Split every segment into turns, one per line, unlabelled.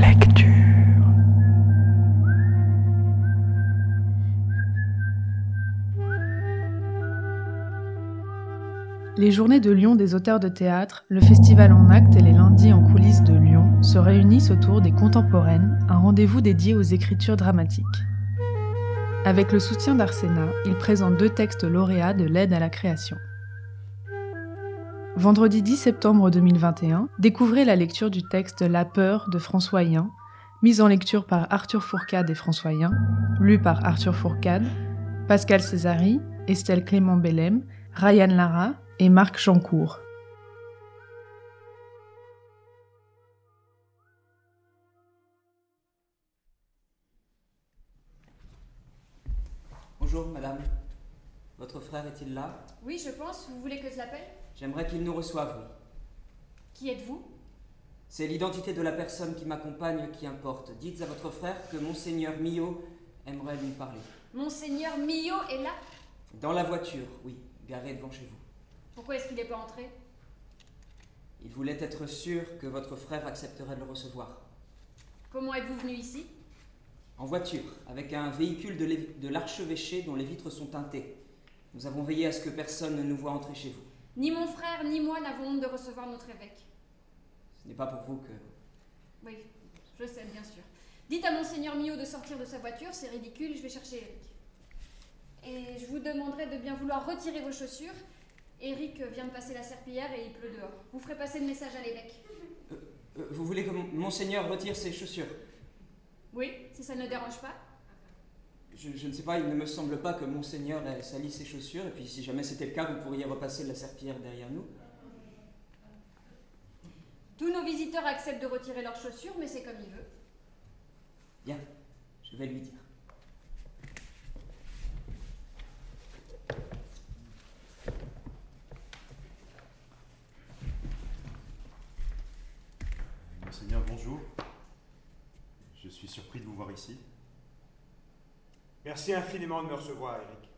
Lecture. Les journées de Lyon des auteurs de théâtre, le festival en acte et les lundis en coulisses de Lyon se réunissent autour des Contemporaines, un rendez-vous dédié aux écritures dramatiques. Avec le soutien d'Arsena, il présente deux textes lauréats de l'aide à la création. Vendredi 10 septembre 2021, découvrez la lecture du texte La peur de François Yin, mise en lecture par Arthur Fourcade et François Yin, lu par Arthur Fourcade, Pascal Césari, Estelle Clément Bellem, Ryan Lara et Marc Jancourt.
Bonjour madame. Votre frère est-il là?
Oui, je pense. Vous voulez que je l'appelle?
J'aimerais qu'il nous reçoive, oui.
Qui êtes-vous?
C'est l'identité de la personne qui m'accompagne qui importe. Dites à votre frère que Monseigneur Millot aimerait lui parler.
Monseigneur Millot est là?
Dans la voiture, oui, garée devant chez vous.
Pourquoi est-ce qu'il n'est pas entré?
Il voulait être sûr que votre frère accepterait de le recevoir.
Comment êtes-vous venu ici?
En voiture, avec un véhicule de l'archevêché dont les vitres sont teintées. Nous avons veillé à ce que personne ne nous voie entrer chez vous.
Ni mon frère ni moi n'avons honte de recevoir notre évêque.
Ce n'est pas pour vous que...
Oui, je sais, bien sûr. Dites à Monseigneur Millot de sortir de sa voiture, c'est ridicule, je vais chercher Eric. Et je vous demanderai de bien vouloir retirer vos chaussures. Eric vient de passer la serpillière et il pleut dehors. Vous ferez passer le message à l'évêque.
Euh, Vous voulez que mon- Monseigneur retire ses chaussures?
Oui, si ça ne dérange pas.
Je, je ne sais pas, il ne me semble pas que Monseigneur ait sali ses chaussures, et puis si jamais c'était le cas, vous pourriez repasser la serpillière derrière nous.
Tous nos visiteurs acceptent de retirer leurs chaussures, mais c'est comme il veut.
Bien, je vais lui dire.
Monseigneur, bonjour. Je suis surpris de vous voir ici.
Merci infiniment de me recevoir, Eric.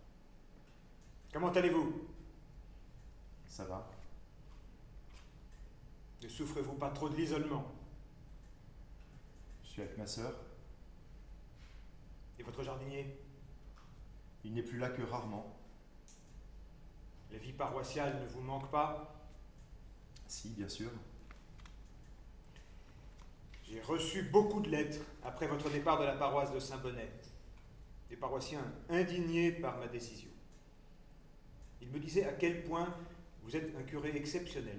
Comment allez-vous?
Ça va
Ne souffrez-vous pas trop de l'isolement?
Je suis avec ma sœur.
Et votre jardinier?
Il n'est plus là que rarement.
La vie paroissiale ne vous manque pas?
Si, bien sûr.
J'ai reçu beaucoup de lettres après votre départ de la paroisse de Saint-Bonnet. Des paroissiens indignés par ma décision. Ils me disaient à quel point vous êtes un curé exceptionnel.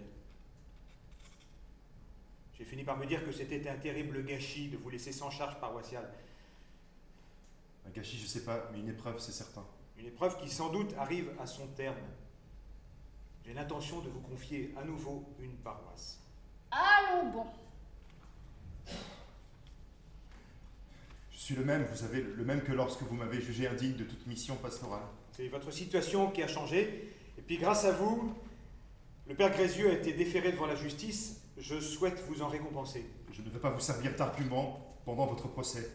J'ai fini par me dire que c'était un terrible gâchis de vous laisser sans charge paroissiale.
Un gâchis, je sais pas, mais une épreuve, c'est certain.
Une épreuve qui sans doute arrive à son terme. J'ai l'intention de vous confier à nouveau une paroisse.
Allons bon.
Je suis le même, vous savez, le même que lorsque vous m'avez jugé indigne de toute mission pastorale.
C'est votre situation qui a changé. Et puis grâce à vous, le Père Grézieux a été déféré devant la justice. Je souhaite vous en récompenser.
Je ne veux pas vous servir d'argument pendant votre procès.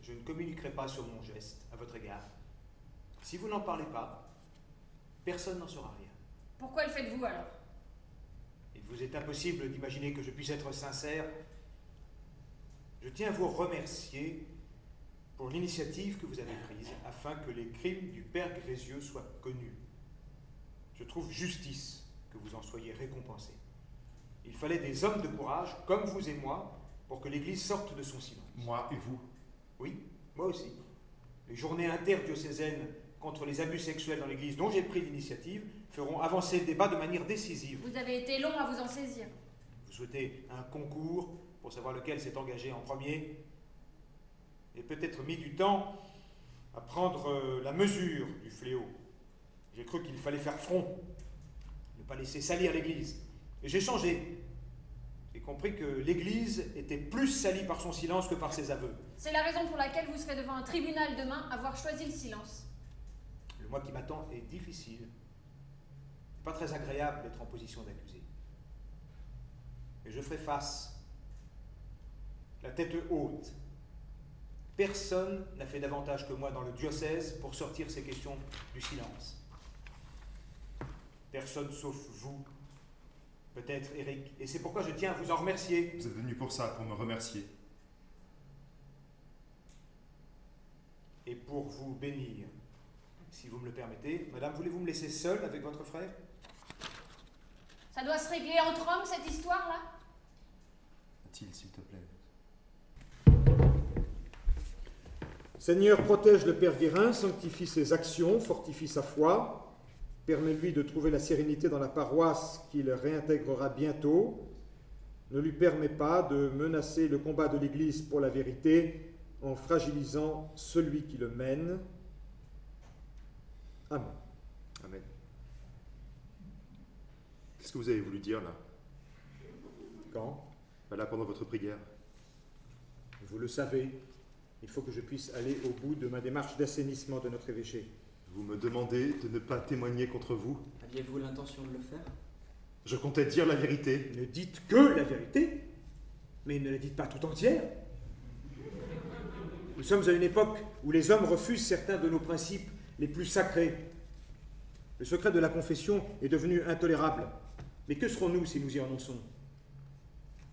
Je ne communiquerai pas sur mon geste à votre égard. Si vous n'en parlez pas, personne n'en saura rien.
Pourquoi le faites-vous alors?
Il vous est impossible d'imaginer que je puisse être sincère. Je tiens à vous remercier pour l'initiative que vous avez prise afin que les crimes du Père Grézieux soient connus. Je trouve justice que vous en soyez récompensés. Il fallait des hommes de courage, comme vous et moi, pour que l'Église sorte de son silence.
Moi et vous.
Oui, moi aussi. Les journées interdiocésaines contre les abus sexuels dans l'Église, dont j'ai pris l'initiative, feront avancer le débat de manière décisive.
Vous avez été long à vous en saisir.
Vous souhaitez un concours pour savoir lequel s'est engagé en premier et peut-être mis du temps à prendre euh, la mesure du fléau. J'ai cru qu'il fallait faire front, ne pas laisser salir l'Église. Et j'ai changé. J'ai compris que l'Église était plus salie par son silence que par ses aveux.
C'est la raison pour laquelle vous serez devant un tribunal demain, avoir choisi le silence.
Le mois qui m'attend est difficile. Pas très agréable d'être en position d'accusé. Mais je ferai face. La tête haute. Personne n'a fait davantage que moi dans le diocèse pour sortir ces questions du silence. Personne sauf vous
Peut-être, Eric. Et c'est pourquoi je tiens à vous en remercier.
Vous êtes venu pour ça, pour me remercier.
Et pour vous bénir. Si vous me le permettez, madame, voulez-vous me laisser seul avec votre frère?
Ça doit se régler entre hommes, cette histoire-là?
Mathilde, s'il te plaît?
Seigneur, protège le Père Guérin, sanctifie ses actions, fortifie sa foi, permets-lui de trouver la sérénité dans la paroisse qu'il réintégrera bientôt. Ne lui permet pas de menacer le combat de l'Église pour la vérité en fragilisant celui qui le mène. Amen.
Amen. Qu'est-ce que vous avez voulu dire là?
Quand?
Là, pendant votre prière.
Vous le savez, il faut que je puisse aller au bout de ma démarche d'assainissement de notre évêché.
Vous me demandez de ne pas témoigner contre vous.
Aviez-vous l'intention de le faire?
Je comptais dire la vérité.
Ne dites que la vérité, mais ne la dites pas tout entière. Nous sommes à une époque où les hommes refusent certains de nos principes les plus sacrés. Le secret de la confession est devenu intolérable. Mais que serons-nous si nous y renonçons?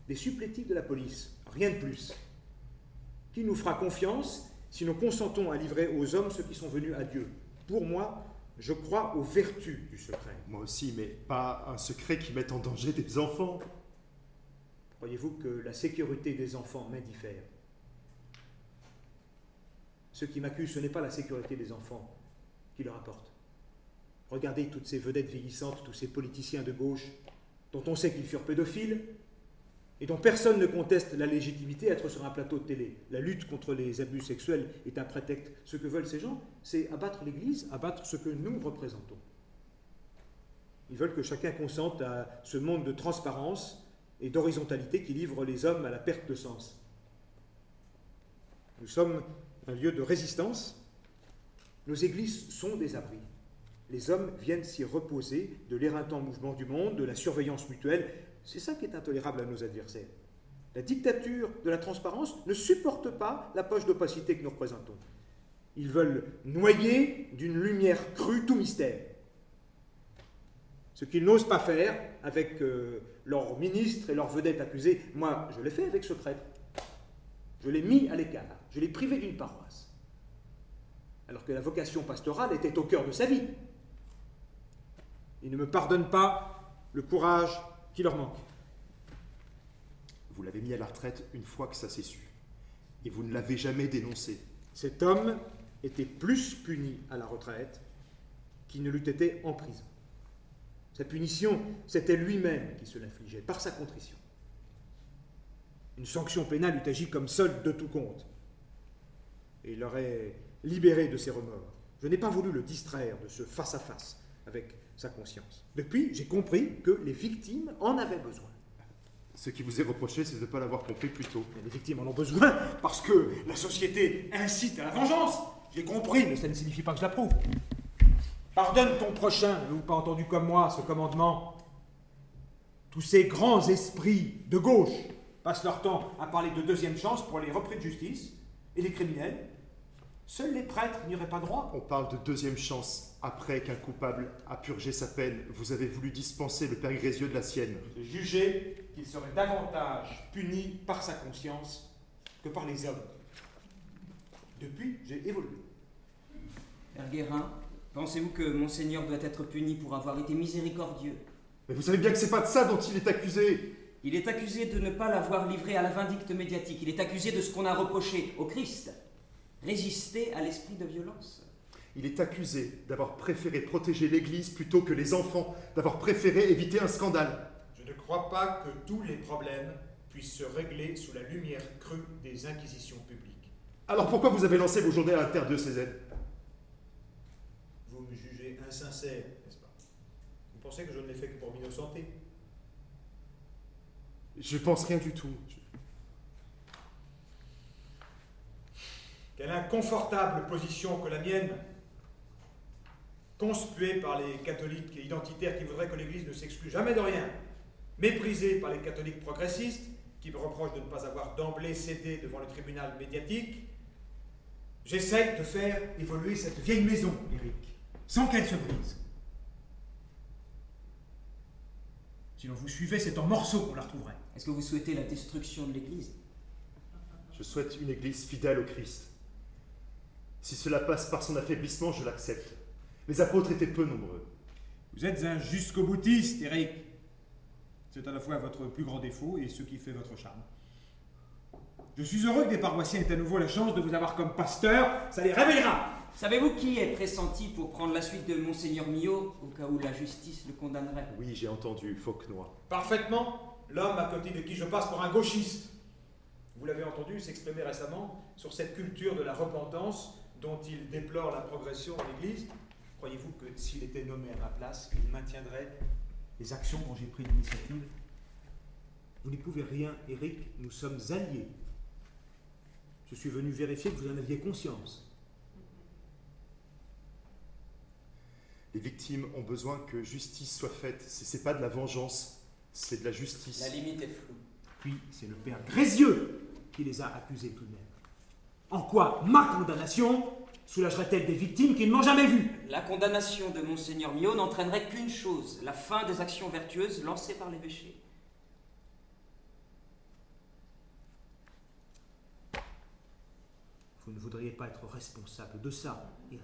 Des supplétifs de la police, rien de plus. Qui nous fera confiance si nous consentons à livrer aux hommes ceux qui sont venus à Dieu Pour moi, je crois aux vertus du secret.
Moi aussi, mais pas un secret qui mette en danger des enfants.
Croyez-vous que la sécurité des enfants m'indiffère? Ce qui m'accuse, ce n'est pas la sécurité des enfants qui leur apporte. Regardez toutes ces vedettes vieillissantes, tous ces politiciens de gauche, dont on sait qu'ils furent pédophiles, et dont personne ne conteste la légitimité être sur un plateau de télé. La lutte contre les abus sexuels est un prétexte. Ce que veulent ces gens, c'est abattre l'Église, abattre ce que nous représentons. Ils veulent que chacun consente à ce monde de transparence et d'horizontalité qui livre les hommes à la perte de sens. Nous sommes un lieu de résistance. Nos églises sont des abris. Les hommes viennent s'y reposer de l'éreintant mouvement du monde, de la surveillance mutuelle. C'est ça qui est intolérable à nos adversaires. La dictature de la transparence ne supporte pas la poche d'opacité que nous représentons. Ils veulent noyer d'une lumière crue tout mystère. Ce qu'ils n'osent pas faire avec euh, leurs ministres et leurs vedettes accusées, moi je l'ai fait avec ce prêtre. Je l'ai mis à l'écart, je l'ai privé d'une paroisse. Alors que la vocation pastorale était au cœur de sa vie. Ils ne me pardonnent pas le courage qui leur manque?
Vous l'avez mis à la retraite une fois que ça s'est su. Et vous ne l'avez jamais dénoncé.
Cet homme était plus puni à la retraite qu'il ne l'eût été en prison. Sa punition, c'était lui-même qui se l'infligeait, par sa contrition. Une sanction pénale eût agi comme solde de tout compte. Et il l'aurait libéré de ses remords. Je n'ai pas voulu le distraire de ce face-à-face avec sa conscience. Depuis, j'ai compris que les victimes en avaient besoin.
Ce qui vous est reproché, c'est de ne pas l'avoir compris plus tôt.
Mais les victimes en ont besoin parce que la société incite à la vengeance. J'ai compris, mais ça ne signifie pas que je l'approuve. Pardonne ton prochain, n'avez-vous pas entendu comme moi ce commandement? Tous ces grands esprits de gauche passent leur temps à parler de deuxième chance pour les repris de justice et les criminels. Seuls les prêtres n'y auraient pas droit.
On parle de deuxième chance. Après qu'un coupable a purgé sa peine, vous avez voulu dispenser le père Grézieux de la sienne.
J'ai jugé qu'il serait davantage puni par sa conscience que par les hommes. Depuis, j'ai évolué.
Père Guérin, pensez-vous que Monseigneur doit être puni pour avoir été miséricordieux?
Mais vous savez bien que c'est pas de ça dont il est accusé.
Il est accusé de ne pas l'avoir livré à la vindicte médiatique. Il est accusé de ce qu'on a reproché au Christ. Résister à l'esprit de violence.
Il est accusé d'avoir préféré protéger l'Église plutôt que les enfants, d'avoir préféré éviter un scandale.
Je ne crois pas que tous les problèmes puissent se régler sous la lumière crue des inquisitions publiques.
Alors pourquoi vous avez lancé vos journées à l'inter-diocésaine
Vous me jugez insincère, n'est-ce pas? Vous pensez que je ne l'ai fait que pour m'innocenter?
Je pense rien du tout.
Quelle inconfortable position que la mienne conspuée par les catholiques et identitaires qui voudraient que l'Église ne s'exclue jamais de rien, méprisée par les catholiques progressistes qui me reprochent de ne pas avoir d'emblée cédé devant le tribunal médiatique, j'essaie de faire évoluer cette vieille maison, Eric, sans qu'elle se brise.
Si l'on vous suivait, c'est en morceaux qu'on la retrouverait.
Est-ce que vous souhaitez la destruction de l'Église?
Je souhaite une Église fidèle au Christ. Si cela passe par son affaiblissement, je l'accepte. Les apôtres étaient peu nombreux.
Vous êtes un jusqu'au boutiste, Eric. C'est à la fois votre plus grand défaut et ce qui fait votre charme. Je suis heureux que des paroissiens aient à nouveau la chance de vous avoir comme pasteur. Ça les réveillera.
Savez-vous qui est pressenti pour prendre la suite de Monseigneur Millot, au cas où la justice le condamnerait?
Oui, j'ai entendu, Fauquenois.
Parfaitement, l'homme à côté de qui je passe pour un gauchiste. Vous l'avez entendu s'exprimer récemment sur cette culture de la repentance dont il déplore la progression en l'Église. Croyez-vous que s'il était nommé à ma place, il maintiendrait les actions dont j'ai pris l'initiative? Vous n'y pouvez rien, Eric, nous sommes alliés. Je suis venu vérifier que vous en aviez conscience.
Les victimes ont besoin que justice soit faite. C'est pas de la vengeance, c'est de la justice.
La limite est floue.
Puis c'est le père Grézieux qui les a accusés tout de même. En quoi ma condamnation soulagerait-elle des victimes qui ne m'ont jamais vu?
La condamnation de Monseigneur Millot n'entraînerait qu'une chose, la fin des actions vertueuses lancées par l'évêché.
Vous ne voudriez pas être responsable de ça, Eric.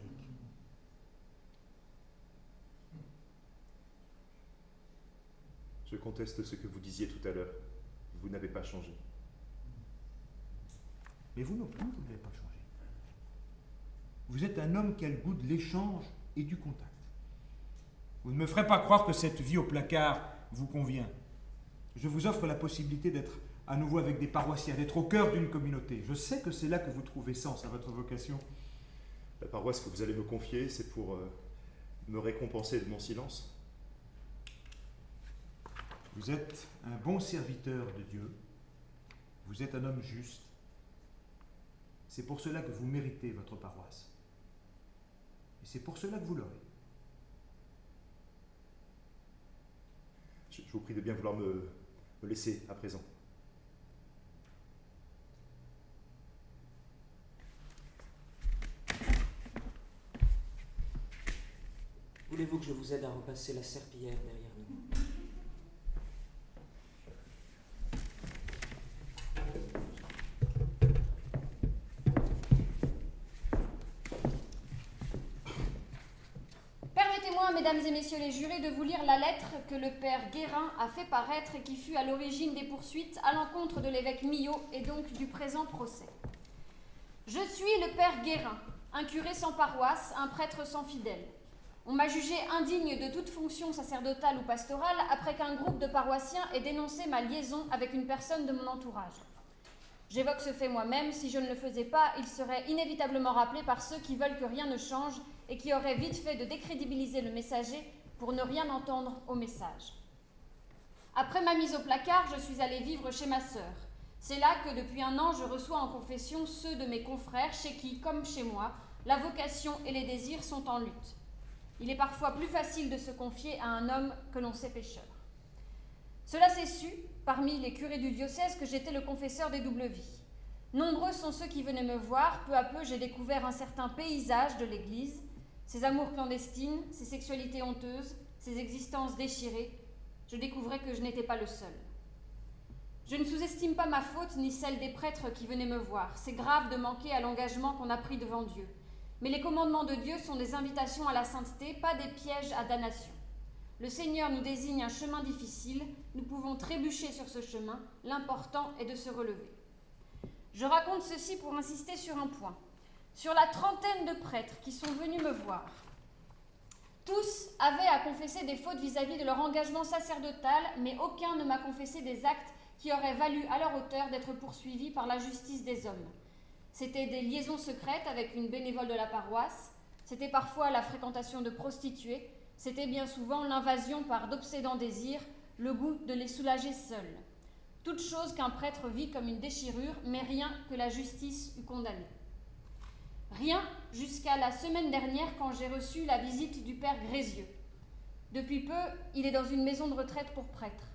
Je conteste ce que vous disiez tout à l'heure. Vous n'avez pas changé.
Mais vous non plus, vous n'avez pas changé. Vous êtes un homme qui a le goût de l'échange et du contact. Vous ne me ferez pas croire que cette vie au placard vous convient. Je vous offre la possibilité d'être à nouveau avec des paroissiens, d'être au cœur d'une communauté. Je sais que c'est là que vous trouvez sens à votre vocation.
La paroisse que vous allez me confier, c'est pour euh, me récompenser de mon silence
Vous êtes un bon serviteur de Dieu. Vous êtes un homme juste. C'est pour cela que vous méritez votre paroisse. Et c'est pour cela que vous l'aurez.
Je, je vous prie de bien vouloir me, me laisser à présent.
Voulez-vous que je vous aide à repasser la serpillière derrière nous
Permettez-moi, mesdames et messieurs les jurés, de vous lire la lettre que le père Guérin a fait paraître et qui fut à l'origine des poursuites à l'encontre de l'évêque Millot et donc du présent procès. Je suis le père Guérin, un curé sans paroisse, un prêtre sans fidèle. On m'a jugé indigne de toute fonction sacerdotale ou pastorale après qu'un groupe de paroissiens ait dénoncé ma liaison avec une personne de mon entourage. J'évoque ce fait moi-même, si je ne le faisais pas, il serait inévitablement rappelé par ceux qui veulent que rien ne change et qui auraient vite fait de décrédibiliser le messager pour ne rien entendre au message. Après ma mise au placard, je suis allée vivre chez ma sœur. C'est là que depuis un an, je reçois en confession ceux de mes confrères chez qui, comme chez moi, la vocation et les désirs sont en lutte. Il est parfois plus facile de se confier à un homme que l'on sait pécheur. Cela s'est su, parmi les curés du diocèse, que j'étais le confesseur des doubles vies. Nombreux sont ceux qui venaient me voir, peu à peu j'ai découvert un certain paysage de l'Église, ses amours clandestines, ses sexualités honteuses, ses existences déchirées. Je découvrais que je n'étais pas le seul. Je ne sous-estime pas ma faute ni celle des prêtres qui venaient me voir. C'est grave de manquer à l'engagement qu'on a pris devant Dieu. Mais les commandements de Dieu sont des invitations à la sainteté, pas des pièges à damnation. Le Seigneur nous désigne un chemin difficile, nous pouvons trébucher sur ce chemin, l'important est de se relever. Je raconte ceci pour insister sur un point. Sur la trentaine de prêtres qui sont venus me voir, tous avaient à confesser des fautes vis-à-vis de leur engagement sacerdotal, mais aucun ne m'a confessé des actes qui auraient valu à leur auteur d'être poursuivis par la justice des hommes. C'était des liaisons secrètes avec une bénévole de la paroisse, c'était parfois la fréquentation de prostituées, c'était bien souvent l'invasion par d'obsédants désirs, le goût de les soulager seuls. Toute chose qu'un prêtre vit comme une déchirure, mais rien que la justice eût condamné. Rien jusqu'à la semaine dernière quand j'ai reçu la visite du père Grézieux. Depuis peu, il est dans une maison de retraite pour prêtres.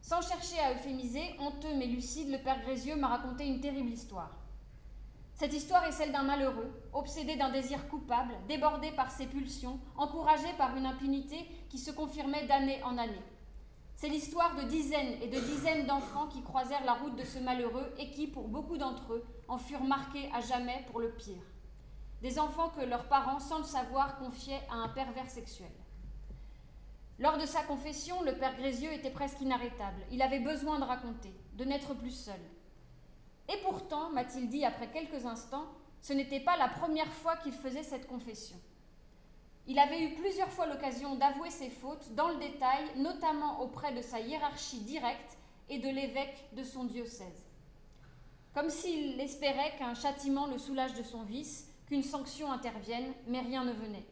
Sans chercher à euphémiser, honteux mais lucide, le père Grézieux m'a raconté une terrible histoire. Cette histoire est celle d'un malheureux, obsédé d'un désir coupable, débordé par ses pulsions, encouragé par une impunité qui se confirmait d'année en année. C'est l'histoire de dizaines et de dizaines d'enfants qui croisèrent la route de ce malheureux et qui, pour beaucoup d'entre eux, en furent marqués à jamais pour le pire. Des enfants que leurs parents, sans le savoir, confiaient à un pervers sexuel. Lors de sa confession, le père Grézieux était presque inarrêtable. Il avait besoin de raconter, de n'être plus seul. Et pourtant, m'a-t-il dit après quelques instants, ce n'était pas la première fois qu'il faisait cette confession. Il avait eu plusieurs fois l'occasion d'avouer ses fautes dans le détail, notamment auprès de sa hiérarchie directe et de l'évêque de son diocèse. Comme s'il espérait qu'un châtiment le soulage de son vice, qu'une sanction intervienne, mais rien ne venait.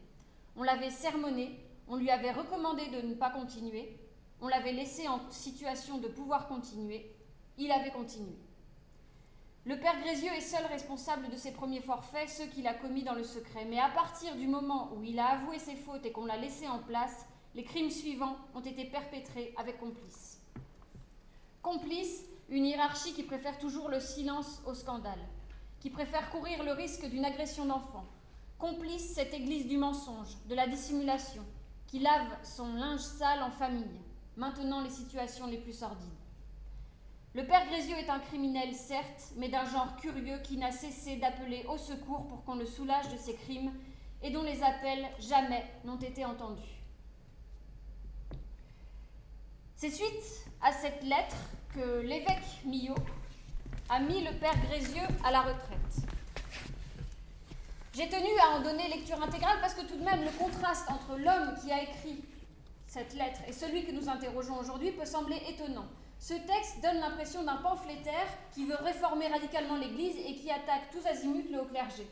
On l'avait sermonné, on lui avait recommandé de ne pas continuer, on l'avait laissé en situation de pouvoir continuer, il avait continué. Le père Grézieux est seul responsable de ses premiers forfaits, ceux qu'il a commis dans le secret. Mais à partir du moment où il a avoué ses fautes et qu'on l'a laissé en place, les crimes suivants ont été perpétrés avec complice. Complice, une hiérarchie qui préfère toujours le silence au scandale, qui préfère courir le risque d'une agression d'enfant. Complice, cette église du mensonge, de la dissimulation, qui lave son linge sale en famille, maintenant les situations les plus sordides. Le père Grézieux est un criminel, certes, mais d'un genre curieux qui n'a cessé d'appeler au secours pour qu'on le soulage de ses crimes et dont les appels jamais n'ont été entendus. C'est suite à cette lettre que l'évêque Millot a mis le père Grézieux à la retraite. J'ai tenu à en donner lecture intégrale parce que tout de même le contraste entre l'homme qui a écrit cette lettre et celui que nous interrogeons aujourd'hui peut sembler étonnant. Ce texte donne l'impression d'un pamphlétaire qui veut réformer radicalement l'Église et qui attaque tous azimuts le haut clergé.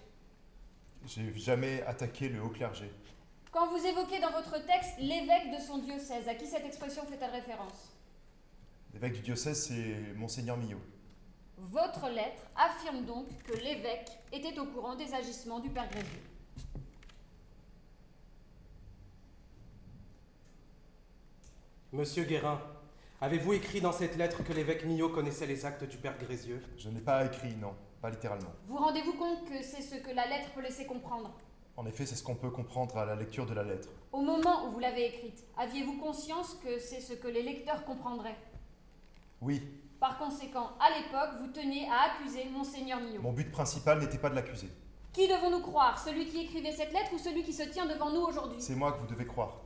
J'ai jamais attaqué le haut clergé.
Quand vous évoquez dans votre texte l'évêque de son diocèse, à qui cette expression fait-elle référence?
L'évêque du diocèse, c'est Monseigneur Millot.
Votre lettre affirme donc que l'évêque était au courant des agissements du Père Grégieux.
Monsieur Guérin, Avez-vous écrit dans cette lettre que l'évêque Millot connaissait les actes du père Grézieux
Je n'ai pas écrit, non, pas littéralement.
Vous rendez-vous compte que c'est ce que la lettre peut laisser comprendre?
En effet, c'est ce qu'on peut comprendre à la lecture de la lettre.
Au moment où vous l'avez écrite, aviez-vous conscience que c'est ce que les lecteurs comprendraient?
Oui.
Par conséquent, à l'époque, vous teniez à accuser Monseigneur Millot.
Mon but principal n'était pas de l'accuser.
Qui devons-nous croire? Celui qui écrivait cette lettre ou celui qui se tient devant nous aujourd'hui?
C'est moi que vous devez croire.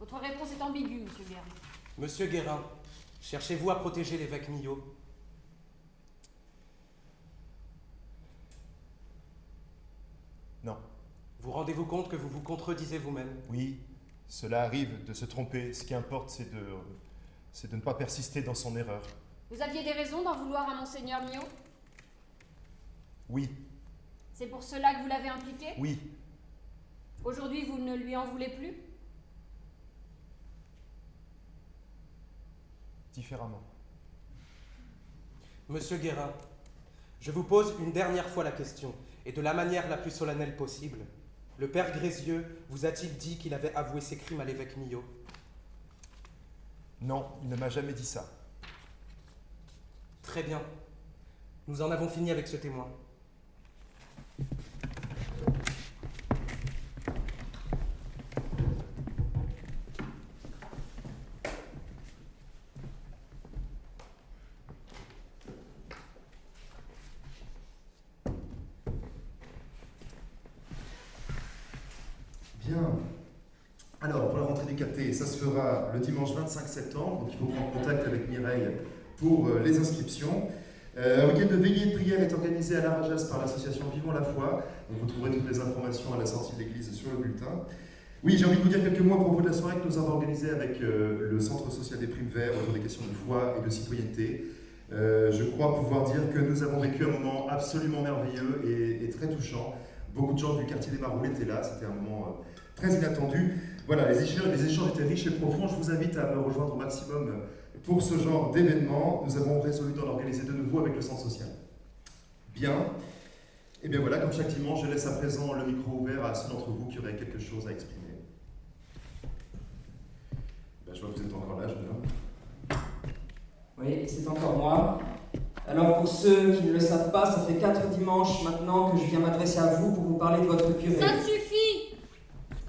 Votre réponse est ambiguë, monsieur Guérin.
Monsieur Guérin, cherchez-vous à protéger l'évêque Millot
Non.
Vous rendez-vous compte que vous vous contredisez vous-même?
Oui, cela arrive de se tromper. Ce qui importe, c'est de, c'est de ne pas persister dans son erreur.
Vous aviez des raisons d'en vouloir à Monseigneur Millot?
Oui.
C'est pour cela que vous l'avez impliqué?
Oui.
Aujourd'hui, vous ne lui en voulez plus?
Différemment.
Monsieur Guérin, je vous pose une dernière fois la question, et de la manière la plus solennelle possible. Le père Grézieux vous a-t-il dit qu'il avait avoué ses crimes à l'évêque Millot?
Non, il ne m'a jamais dit ça.
Très bien. Nous en avons fini avec ce témoin.
Ça se fera le dimanche 25 septembre, donc il faut prendre contact avec Mireille pour euh, les inscriptions. Euh, un week-end de veillée de prière est organisé à la Rajas par l'association Vivons la foi. vous trouverez toutes les informations à la sortie de l'église sur le bulletin. Oui, j'ai envie de vous dire quelques mots à propos de la soirée que nous avons organisée avec euh, le Centre social des primes verts autour des questions de foi et de citoyenneté. je crois pouvoir dire que nous avons vécu un moment absolument merveilleux et, et très touchant. Beaucoup de gens du quartier des Maroules étaient là, c'était un moment très inattendu. Voilà, les échanges, les échanges étaient riches et profonds. Je vous invite à me rejoindre au maximum pour ce genre d'événement. Nous avons résolu d'en organiser de nouveau avec le centre social. Bien. Et bien voilà, comme chaque dimanche, je laisse à présent le micro ouvert à ceux d'entre vous qui auraient quelque chose à exprimer. Ben, je vois que vous êtes encore là, jeune
Oui, c'est encore moi. Alors pour ceux qui ne le savent pas, ça fait quatre dimanches maintenant que je viens m'adresser à vous pour vous parler de votre curé.
Ça suffit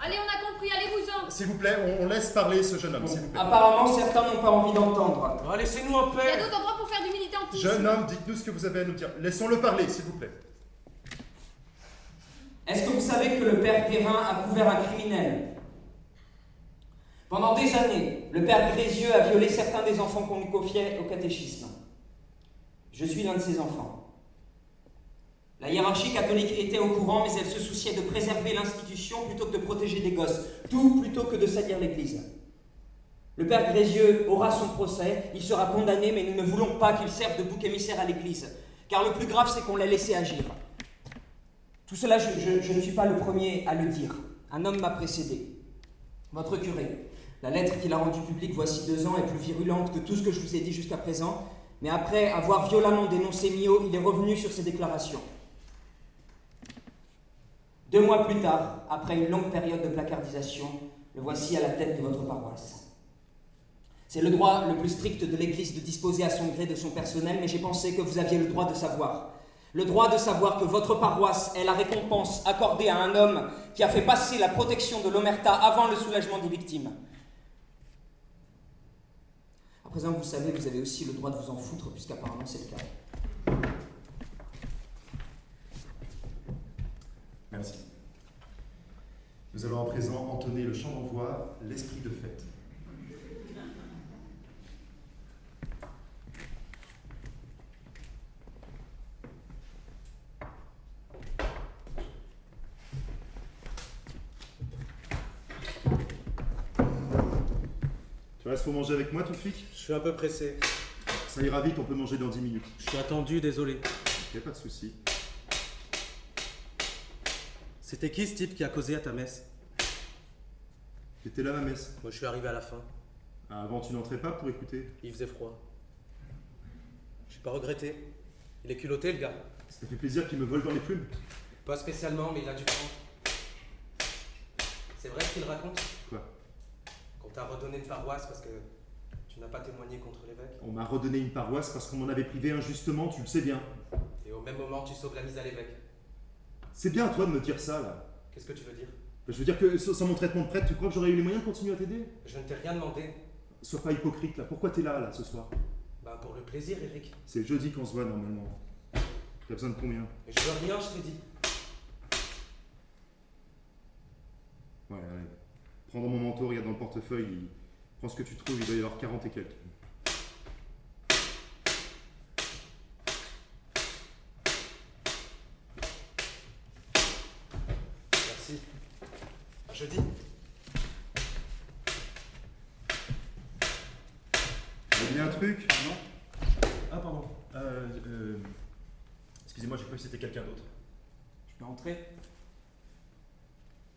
Allez, on a compris, allez-vous-en
s'il vous plaît, on, on laisse parler ce jeune homme, s'il vous plaît.
Apparemment, certains n'ont pas envie d'entendre.
Laissez-nous en
Il y a
paix
d'autres endroits pour faire du militantisme.
Jeune homme, dites-nous ce que vous avez à nous dire. Laissons-le parler, s'il vous plaît.
Est-ce que vous savez que le père Guérin a couvert un criminel? Pendant des années, le père Grézieux a violé certains des enfants qu'on lui confiait au catéchisme. Je suis l'un de ces enfants. La hiérarchie catholique était au courant, mais elle se souciait de préserver l'institution plutôt que de protéger des gosses, tout plutôt que de salir l'Église. Le père Grézieux aura son procès, il sera condamné, mais nous ne voulons pas qu'il serve de bouc émissaire à l'Église, car le plus grave, c'est qu'on l'a laissé agir. Tout cela, je, je- je ne suis pas le premier à le dire. Un homme m'a précédé. Votre curé. La lettre qu'il a rendue publique voici deux ans est plus virulente que tout ce que je vous ai dit jusqu'à présent, mais après avoir violemment dénoncé Mio, il est revenu sur ses déclarations. Deux mois plus tard, après une longue période de placardisation, le voici à la tête de votre paroisse. C'est le droit le plus strict de l'Église de disposer à son gré de son personnel, mais j'ai pensé que vous aviez le droit de savoir. Le droit de savoir que votre paroisse est la récompense accordée à un homme qui a fait passer la protection de l'omerta avant le soulagement des victimes. À présent vous savez, vous avez aussi le droit de vous en foutre, puisqu'apparemment c'est le cas.
Merci. Nous allons à présent entonner le chant d'envoi, l'esprit de fête. Tu restes pour manger avec moi, Toufik
Je suis un peu pressé.
Ça ira vite, on peut manger dans 10 minutes.
Je suis attendu, désolé.
Ok, pas de souci.
C'était qui ce type qui a causé à ta messe
T'étais là, ma messe
Moi, je suis arrivé à la fin.
Ah, Avant, tu n'entrais pas pour écouter
Il faisait froid. J'ai pas regretté. Il est culotté, le gars.
Ça fait plaisir qu'il me vole dans les plumes
Pas spécialement, mais il a du temps. C'est vrai ce qu'il raconte
Quoi
Qu'on t'a redonné une paroisse parce que tu n'as pas témoigné contre l'évêque.
On m'a redonné une paroisse parce qu'on m'en avait privé injustement, tu le sais bien.
Et au même moment, tu sauves la mise à l'évêque.
C'est bien à toi de me dire ça, là.
Qu'est-ce que tu veux dire?
Bah, Je veux dire que sans mon traitement de prêtre, tu crois que j'aurais eu les moyens de continuer à t'aider?
Je ne t'ai rien demandé.
Sois pas hypocrite, là. Pourquoi t'es là, là, ce soir?
Bah, pour le plaisir, Eric.
C'est jeudi qu'on se voit, normalement. T'as besoin de combien?
Je veux rien, je t'ai dit.
Ouais, allez. Prends dans mon manteau, regarde dans le portefeuille. il- Prends ce que tu trouves, il doit y avoir 40 et quelques. C'était quelqu'un d'autre.
Je peux entrer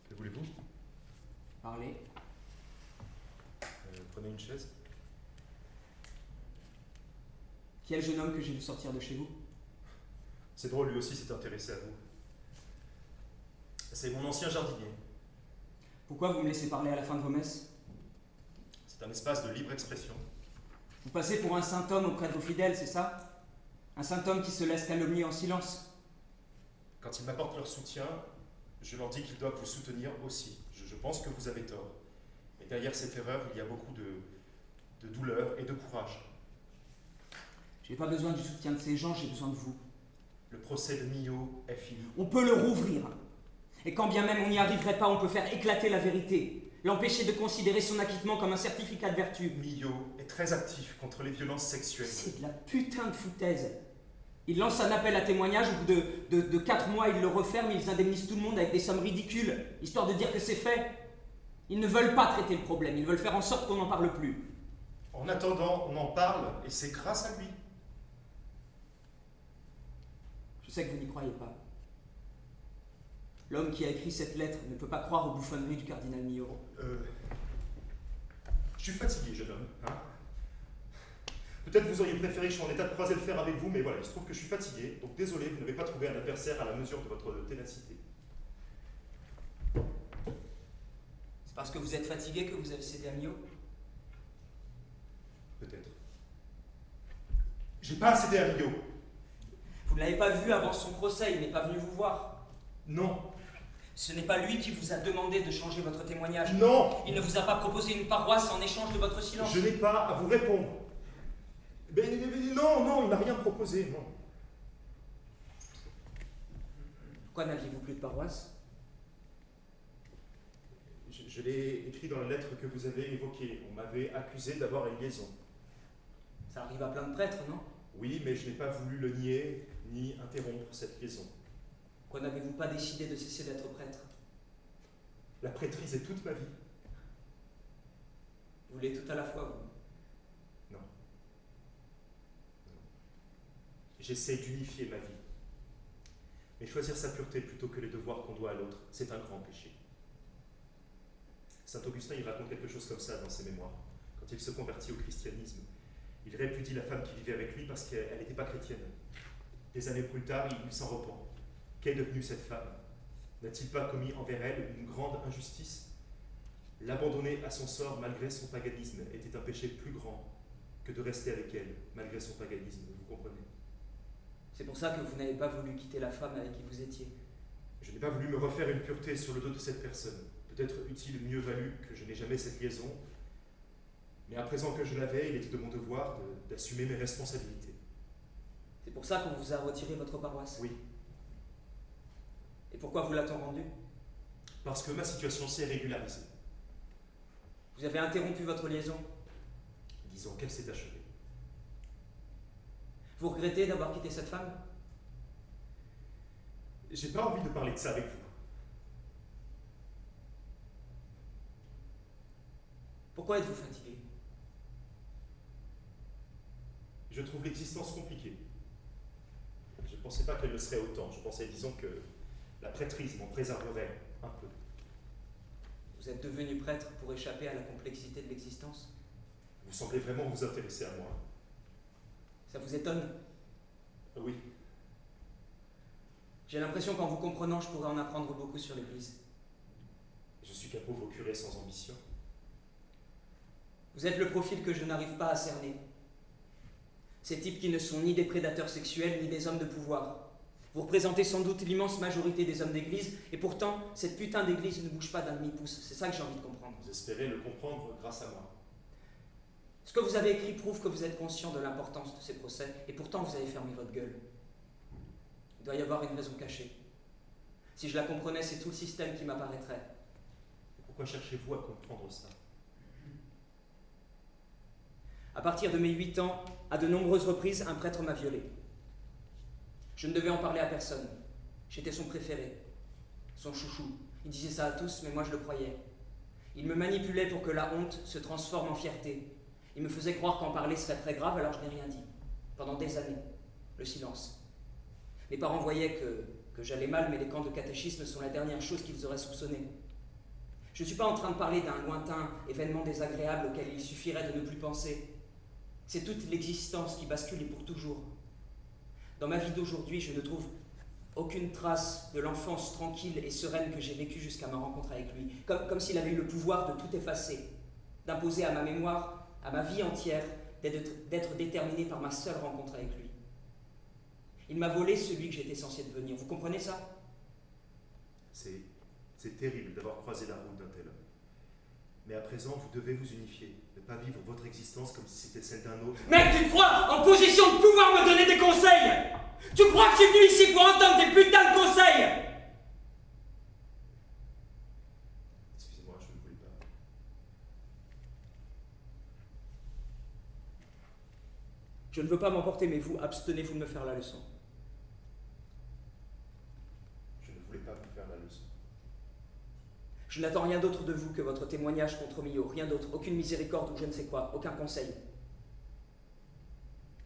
Que voulez-vous?
Parler
Euh, Prenez une chaise.
Qui est le jeune homme que j'ai vu sortir de chez vous?
C'est drôle, lui aussi s'est intéressé à vous. C'est mon ancien jardinier.
Pourquoi vous me laissez parler à la fin de vos messes?
C'est un espace de libre expression.
Vous passez pour un saint homme auprès de vos fidèles, c'est ça? Un saint homme qui se laisse calomnier en silence
Quand ils m'apportent leur soutien, je leur dis qu'ils doivent vous soutenir aussi. Je, je pense que vous avez tort. Mais derrière cette erreur, il y a beaucoup de, de douleur et de courage.
J'ai pas besoin du soutien de ces gens, j'ai besoin de vous.
Le procès de Mio est fini.
On peut le rouvrir. Et quand bien même on n'y arriverait pas, on peut faire éclater la vérité. L'empêcher de considérer son acquittement comme un certificat de vertu.
Mio est très actif contre les violences sexuelles.
C'est de la putain de foutaise. Il lance un appel à témoignage, au bout de, de, de 4 mois, ils le referment, ils indemnisent tout le monde avec des sommes ridicules, histoire de dire que c'est fait. Ils ne veulent pas traiter le problème, ils veulent faire en sorte qu'on n'en parle plus.
En attendant, on en parle et c'est grâce à lui.
Je sais que vous n'y croyez pas. L'homme qui a écrit cette lettre ne peut pas croire aux bouffonneries du cardinal Mio.
Euh, je suis fatigué, jeune homme. hein. Peut-être vous auriez préféré que je sois en état de croiser le fer avec vous, mais voilà, il se trouve que je suis fatigué, donc désolé, vous n'avez pas trouvé un adversaire à la mesure de votre ténacité.
C'est parce que vous êtes fatigué que vous avez cédé à Mio?
Peut-être. J'ai pas cédé à Mio.
Vous ne l'avez pas vu avant son procès, il n'est pas venu vous voir.
Non.
Ce n'est pas lui qui vous a demandé de changer votre témoignage.
Non
Il ne vous a pas proposé une paroisse en échange de votre silence.
Je n'ai pas à vous répondre. Mais, mais- mais non, non, il m'a rien proposé, non.
Pourquoi n'aviez-vous plus de paroisse?
Je, je l'ai écrit dans la lettre que vous avez évoquée. On m'avait accusé d'avoir une liaison.
Ça arrive à plein de prêtres, non?
Oui, mais je n'ai pas voulu le nier ni interrompre cette liaison.
Pourquoi n'avez-vous pas décidé de cesser d'être prêtre?
La prêtrise est toute ma vie.
Vous voulez tout à la fois, vous
J'essaie d'unifier ma vie. Mais choisir sa pureté plutôt que les devoirs qu'on doit à l'autre, c'est un grand péché. Saint Augustin, il raconte quelque chose comme ça dans ses mémoires. Quand il se convertit au christianisme, il répudie la femme qui vivait avec lui parce qu'elle n'était pas chrétienne. Des années plus tard, il s'en repent. Qu'est devenue cette femme? N'a-t-il pas commis envers elle une grande injustice? L'abandonner à son sort malgré son paganisme était un péché plus grand que de rester avec elle malgré son paganisme, vous comprenez?
C'est pour ça que vous n'avez pas voulu quitter la femme avec qui vous étiez.
Je n'ai pas voulu me refaire une pureté sur le dos de cette personne. Peut-être utile mieux valu que je n'ai jamais cette liaison. Mais à présent que je l'avais, il était de mon devoir de- d'assumer mes responsabilités.
C'est pour ça qu'on vous a retiré votre paroisse.
Oui,
Et pourquoi vous l'a-t-on rendu
parce que ma situation s'est régularisée.
Vous avez interrompu votre liaison?
Disons qu'elle s'est achevée.
Vous regrettez d'avoir quitté cette femme?
J'ai pas envie de parler de ça avec vous.
Pourquoi êtes-vous fatigué?
Je trouve l'existence compliquée. Je ne pensais pas qu'elle le serait autant. Je pensais, disons, que la prêtrise m'en préserverait un peu.
Vous êtes devenu prêtre pour échapper à la complexité de l'existence?
Vous semblez vraiment vous intéresser à moi.
Ça vous étonne?
Oui,
J'ai l'impression qu'en vous comprenant, je pourrais en apprendre beaucoup sur l'Église.
je suis qu'un pauvre curé sans ambition.
Vous êtes le profil que je n'arrive pas à cerner. Ces types qui ne sont ni des prédateurs sexuels ni des hommes de pouvoir. Vous représentez sans doute l'immense majorité des hommes d'église, et pourtant, cette putain d'église ne bouge pas d'un demi-pouce. C'est ça que j'ai envie de comprendre.
Vous espérez le comprendre grâce à moi.
Ce que vous avez écrit prouve que vous êtes conscient de l'importance de ces procès, et pourtant vous avez fermé votre gueule. Il doit y avoir une raison cachée. Si je la comprenais, c'est tout le système qui m'apparaîtrait.
Pourquoi cherchez-vous à comprendre ça?
À partir de mes 8 ans, à de nombreuses reprises, un prêtre m'a violé. Je ne devais en parler à personne. J'étais son préféré, son chouchou. Il disait ça à tous, mais moi je le croyais. Il me manipulait pour que la honte se transforme en fierté. Il me faisait croire qu'en parler serait très grave, alors je n'ai rien dit. Pendant des années, le silence. Mes parents voyaient que, j'allais mal, mais les camps de catéchisme sont la dernière chose qu'ils auraient soupçonné. Je ne suis pas en train de parler d'un lointain événement désagréable auquel il suffirait de ne plus penser. C'est toute l'existence qui bascule et pour toujours. Dans ma vie d'aujourd'hui, je ne trouve aucune trace de l'enfance tranquille et sereine que j'ai vécue jusqu'à ma rencontre avec lui. Comme, comme s'il avait eu le pouvoir de tout effacer, d'imposer à ma mémoire, à ma vie entière, d'être déterminé par ma seule rencontre avec lui. Il m'a volé celui que j'étais censé devenir. Vous comprenez ça?
C'est, c'est terrible d'avoir croisé la route d'un tel homme. Mais à présent, vous devez vous unifier, ne pas vivre votre existence comme si c'était celle d'un autre.
Mec, tu te crois en position de pouvoir me donner des conseils? Tu crois que je suis venu ici pour entendre des putains de conseils
Excusez-moi, je ne voulais pas.
Je ne veux pas m'emporter, mais vous, abstenez-vous de me faire la leçon.
Je ne voulais pas vous faire la leçon.
Je n'attends rien d'autre de vous que votre témoignage contre Mio, rien d'autre, aucune miséricorde ou je ne sais quoi, aucun conseil.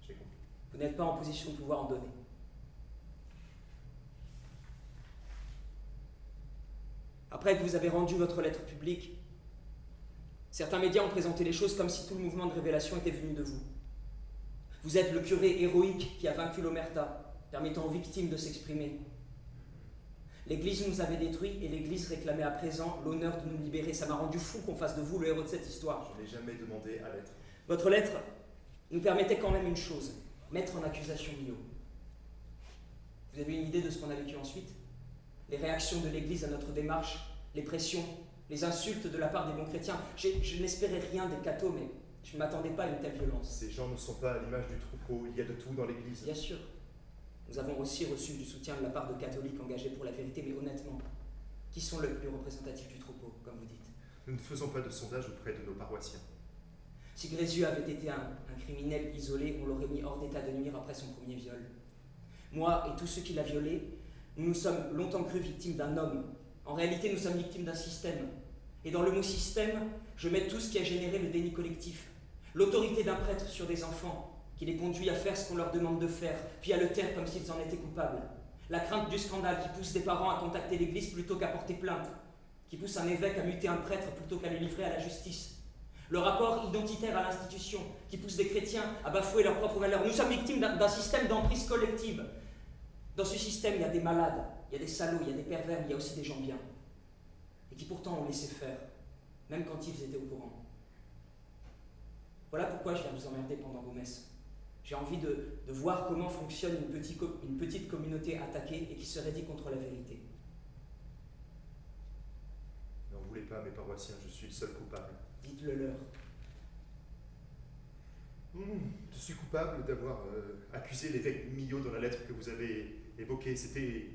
J'ai compris.
Vous n'êtes pas en position de pouvoir en donner. Après que vous avez rendu votre lettre publique, certains médias ont présenté les choses comme si tout le mouvement de révélation était venu de vous. Vous êtes le curé héroïque qui a vaincu l'omerta, permettant aux victimes de s'exprimer. L'Église nous avait détruits et l'Église réclamait à présent l'honneur de nous libérer. Ça m'a rendu fou qu'on fasse de vous le héros de cette histoire.
Je n'ai jamais demandé à l'être.
Votre lettre nous permettait quand même une chose, mettre en accusation Mio. Vous avez une idée de ce qu'on a vécu ensuite? Les réactions de l'Église à notre démarche, les pressions, les insultes de la part des bons chrétiens. Je n'espérais rien des cathos, mais je ne m'attendais pas à une telle violence.
Ces gens ne sont pas à l'image du troupeau, il y a de tout dans l'Église.
Bien sûr, nous avons aussi reçu du soutien de la part de catholiques engagés pour la vérité, mais honnêtement, qui sont le plus représentatifs du troupeau, comme vous dites?
Nous ne faisons pas de sondage auprès de nos paroissiens.
Si Grézieux avait été un, un criminel isolé, on l'aurait mis hors d'état de nuire après son premier viol. Moi et tous ceux qui l'a violé, nous nous sommes longtemps cru victimes d'un homme. En réalité, nous sommes victimes d'un système. Et dans le mot système, je mets tout ce qui a généré le déni collectif. L'autorité d'un prêtre sur des enfants, qui les conduit à faire ce qu'on leur demande de faire, puis à le taire comme s'ils en étaient coupables. La crainte du scandale qui pousse des parents à contacter l'Église plutôt qu'à porter plainte, qui pousse un évêque à muter un prêtre plutôt qu'à le livrer à la justice. Le rapport identitaire à l'institution qui pousse des chrétiens à bafouer leurs propres valeurs. Nous sommes victimes d'un système d'emprise collective. Dans ce système, il y a des malades, il y a des salauds, il y a des pervers, mais il y a aussi des gens bien. Et qui pourtant ont laissé faire, même quand ils étaient au courant. Voilà pourquoi je viens vous emmerder pendant vos messes. J'ai envie de, de voir comment fonctionne une petite, une petite communauté attaquée et qui se raidit contre la vérité.
N'en voulez pas, mes paroissiens, je suis le seul coupable.
Dites-le leur.
Hmm, je suis coupable d'avoir euh, accusé l'évêque Millot dans la lettre que vous avez évoquée. C'était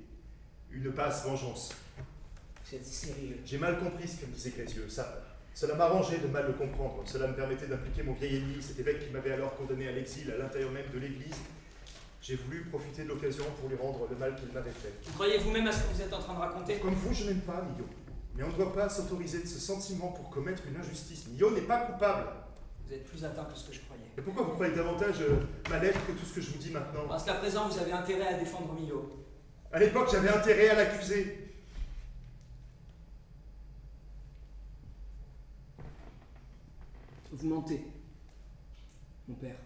une basse vengeance.
Vous êtes sérieux.
J'ai mal compris ce que me disait Grézieux. Ça, cela m'arrangeait de mal le comprendre. Cela me permettait d'impliquer mon vieil ennemi, cet évêque qui m'avait alors condamné à l'exil à l'intérieur même de l'Église. J'ai voulu profiter de l'occasion pour lui rendre le mal qu'il m'avait fait.
Vous croyez vous-même à ce que vous êtes en train de raconter?
Comme vous, je n'aime pas Millot. Mais on ne doit pas s'autoriser de ce sentiment pour commettre une injustice. Millot n'est pas coupable.
Vous êtes plus atteint que ce que je croyais.
Et pourquoi vous croyez davantage euh, ma lettre que tout ce que je vous dis maintenant?
Parce qu'à présent, vous avez intérêt à défendre Milo.
À l'époque, j'avais intérêt à l'accuser.
Vous mentez, mon père.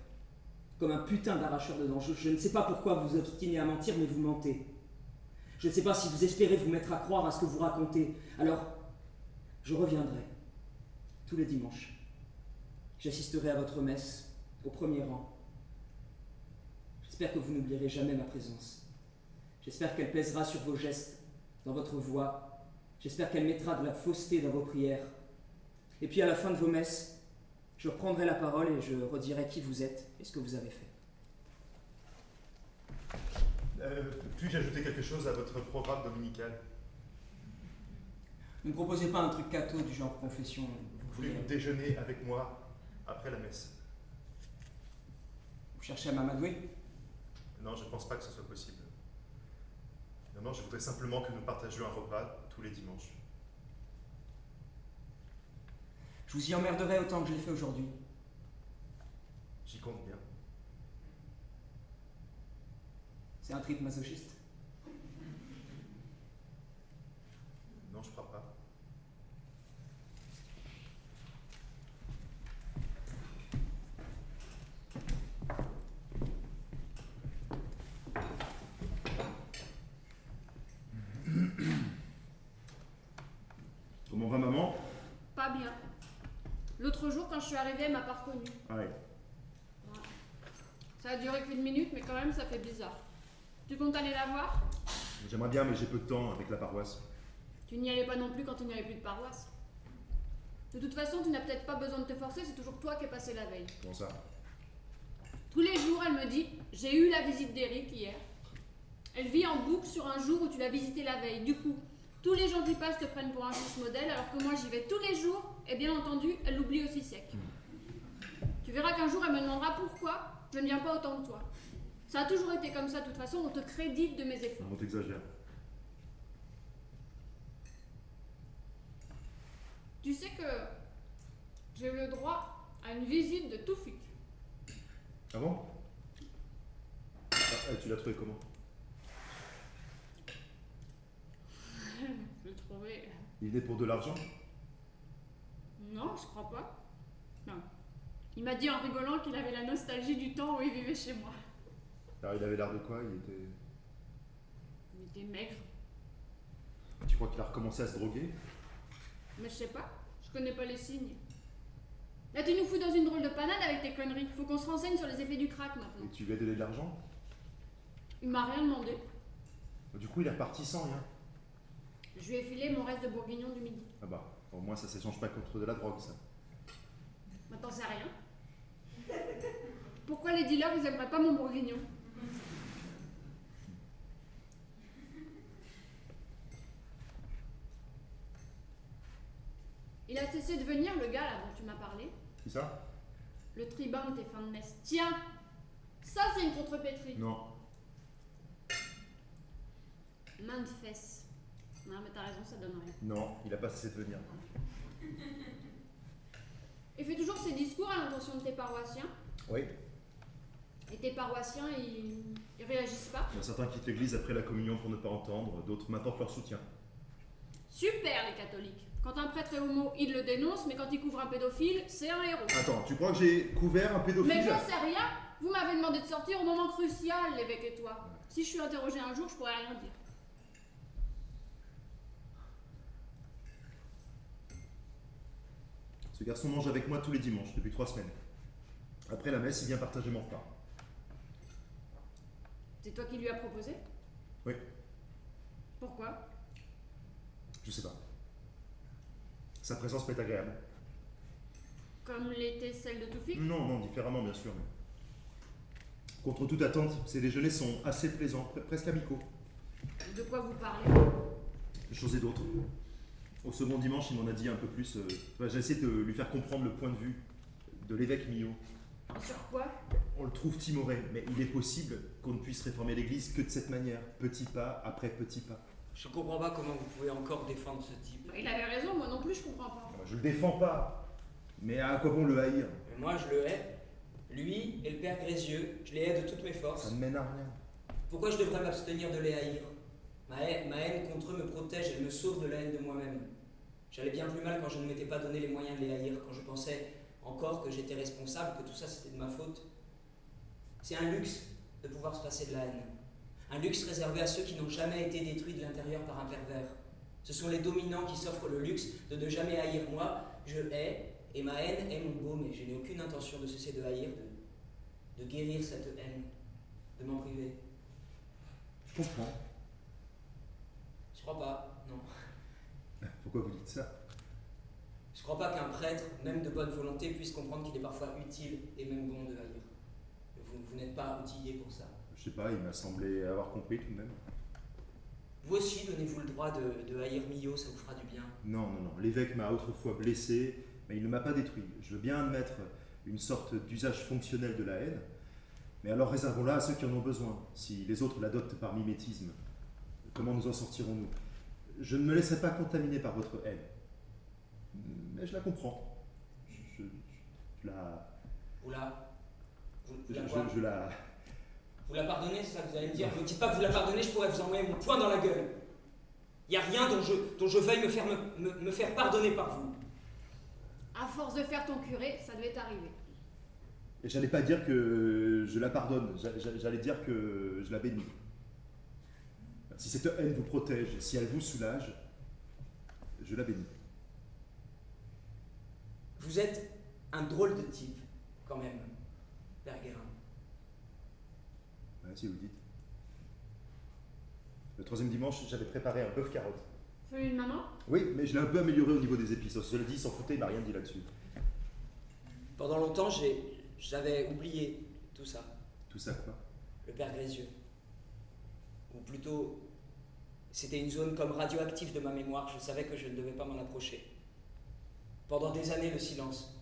Comme un putain d'arracheur de dents. Je, ne sais pas pourquoi vous vous obstinez à mentir, mais vous mentez. Je ne sais pas si vous espérez vous mettre à croire à ce que vous racontez. Alors, je reviendrai, tous les dimanches. J'assisterai à votre messe, au premier rang. J'espère que vous n'oublierez jamais ma présence. J'espère qu'elle pèsera sur vos gestes, dans votre voix. J'espère qu'elle mettra de la fausseté dans vos prières. Et puis à la fin de vos messes, je reprendrai la parole et je redirai qui vous êtes et ce que vous avez fait.
Euh, Puis-je ajouter quelque chose à votre programme dominical?
Ne me proposez pas un truc cateau du genre confession. Vous, voulez-
Voulez-vous déjeuner avec moi après la messe
vous cherchez à m'amadouer?
Non, je ne pense pas que ce soit possible. Non, non, je voudrais simplement que nous partagions un repas tous les dimanches.
Je vous y emmerderai autant que je l'ai fait aujourd'hui.
J'y compte bien.
C'est un trip masochiste.
Non, je crois pas.
Comment va maman?
Pas bien. L'autre jour, quand je suis arrivée, elle m'a pas reconnue.
Ouais.
Ça a duré qu'une minute, mais quand même, ça fait bizarre. Tu comptes aller la voir?
J'aimerais bien, mais j'ai peu de temps avec la paroisse.
Tu n'y allais pas non plus quand il n'y avait plus de paroisse. De toute façon, tu n'as peut-être pas besoin de te forcer, c'est toujours toi qui es passé la veille.
Comment ça?
Tous les jours, elle me dit J'ai eu la visite d'Eric hier. Elle vit en boucle sur un jour où tu l'as visité la veille. Du coup, tous les gens qui passent te prennent pour un fils modèle, alors que moi j'y vais tous les jours, et bien entendu, elle l'oublie aussi sec. Tu verras qu'un jour, elle me demandera pourquoi je ne viens pas autant que toi. Ça a toujours été comme ça, de toute façon, on te crédite de mes efforts.
On t'exagère.
Tu sais que j'ai eu le droit à une visite de Toufik.
Ah bon? Ah, Tu l'as trouvé comment?
Je l'ai trouvé.
Il venait pour de l'argent?
Non, je crois pas. Non. Il m'a dit en rigolant qu'il avait la nostalgie du temps où il vivait chez moi.
Alors il avait l'air de quoi? Il était...
Il était maigre.
Tu crois qu'il a recommencé à se droguer?
Mais je sais pas, je connais pas les signes. Là, tu nous fous dans une drôle de panade avec tes conneries. Faut qu'on se renseigne sur les effets du crack maintenant.
Et tu lui as donné de l'argent?
Il m'a rien demandé.
Du coup, il est reparti sans rien.
Je lui ai filé mon reste de bourguignon du midi.
Ah bah, au moins ça s'échange pas contre de la drogue, ça.
Maintenant, c'est rien. Pourquoi les dealers, ils aimeraient pas mon bourguignon? Il a cessé de venir, le gars là dont tu m'as parlé.
Qui ça?
Le tribun de tes fins de messe. Tiens Ça, c'est une contrepétrie.
Non.
Main de fesse. Non, mais t'as raison, ça donne rien.
Non, il a pas cessé de venir.
Il fait toujours ses discours à l'intention de tes paroissiens.
Oui.
Et tes paroissiens, ils, ils réagissent pas.
Il y en a certains quittent l'église après la communion pour ne pas entendre, d'autres m'apportent leur soutien.
Super, les catholiques. Quand un prêtre est homo, il le dénonce, mais quand il couvre un pédophile, c'est un héros.
Attends, tu crois que j'ai couvert un pédophile?
Mais j'en sais rien Vous m'avez demandé de sortir au moment crucial, l'évêque et toi. Si je suis interrogé un jour, je pourrais rien dire.
Ce garçon mange avec moi tous les dimanches, depuis trois semaines. Après la messe, il vient partager mon repas.
C'est toi qui lui as proposé?
Oui.
Pourquoi?
Je sais pas. Sa présence m'est agréable.
Comme l'était celle de Toufik?
Non, non, différemment, bien sûr. mais- Contre toute attente, ces déjeuners sont assez plaisants, pre- presque amicaux.
De quoi vous parlez?
Des choses et d'autres. Au second dimanche, il m'en a dit un peu plus. euh, enfin, J'ai essayé de lui faire comprendre le point de vue de l'évêque Millot.
Sur quoi?
On le trouve timoré, mais il est possible qu'on ne puisse réformer l'Église que de cette manière, petit pas après petit pas.
Je comprends pas comment vous pouvez encore défendre ce type.
Il avait raison, moi non plus, je comprends pas.
Je le défends pas, mais à quoi bon le haïr?
Mais moi, je le hais. Lui et le père Grézieux, je les hais de toutes mes forces.
Ça ne mène à rien.
Pourquoi je devrais m'abstenir de les haïr? Ma haine, ma haine contre eux me protège, elle me sauve de la haine de moi-même. J'allais bien plus mal quand je ne m'étais pas donné les moyens de les haïr, quand je pensais encore que j'étais responsable, que tout ça c'était de ma faute. C'est un luxe de pouvoir se passer de la haine. Un luxe réservé à ceux qui n'ont jamais été détruits de l'intérieur par un pervers. Ce sont les dominants qui s'offrent le luxe de ne jamais haïr moi. Je hais, et ma haine est mon baume, et je n'ai aucune intention de cesser de haïr, de, de guérir cette haine, de m'en priver.
Je comprends.
Je crois pas, non.
Pourquoi vous dites ça?
Je crois pas qu'un prêtre, même de bonne volonté, puisse comprendre qu'il est parfois utile et même bon de haïr. Vous, vous n'êtes pas outillé pour ça.
Je sais pas, il m'a semblé avoir compris tout de même.
Vous aussi, donnez-vous le droit de, de haïr Millot, ça vous fera du bien.
Non, non, non. L'évêque m'a autrefois blessé, mais il ne m'a pas détruit. Je veux bien admettre une sorte d'usage fonctionnel de la haine, mais alors réservons-la à ceux qui en ont besoin. Si les autres l'adoptent par mimétisme, comment nous en sortirons-nous? Je ne me laisserai pas contaminer par votre haine. Mais je la comprends. Je, je- je la.
Vous la. Vous, vous
Je,
la,
je- la.
Vous la pardonnez, c'est ça que vous allez me dire Ne me dites pas que vous la pardonnez, je pourrais vous envoyer mon poing dans la gueule. Il n'y a rien dont je, dont je veuille me faire, me, me- me faire pardonner par vous.
À force de faire ton curé, ça devait t'arriver.
Et j'allais pas dire que je la pardonne, j'a- j'a- j'allais dire que je la bénis. Si cette haine vous protège, si elle vous soulage, je la bénis.
Vous êtes un drôle de type, quand même, Père Guérin.
Ouais, si vous le dites. Le troisième dimanche, j'avais préparé un bœuf carotte.
Fais une maman?
Oui, mais je l'ai un peu amélioré au niveau des épices. Cela dit, il s'en foutait, il m'a rien dit là-dessus.
Pendant longtemps, j'ai- j'avais oublié tout ça.
Tout ça quoi?
Le père Grézieux. Ou plutôt, c'était une zone comme radioactive de ma mémoire, je savais que je ne devais pas m'en approcher. Pendant des années, le silence.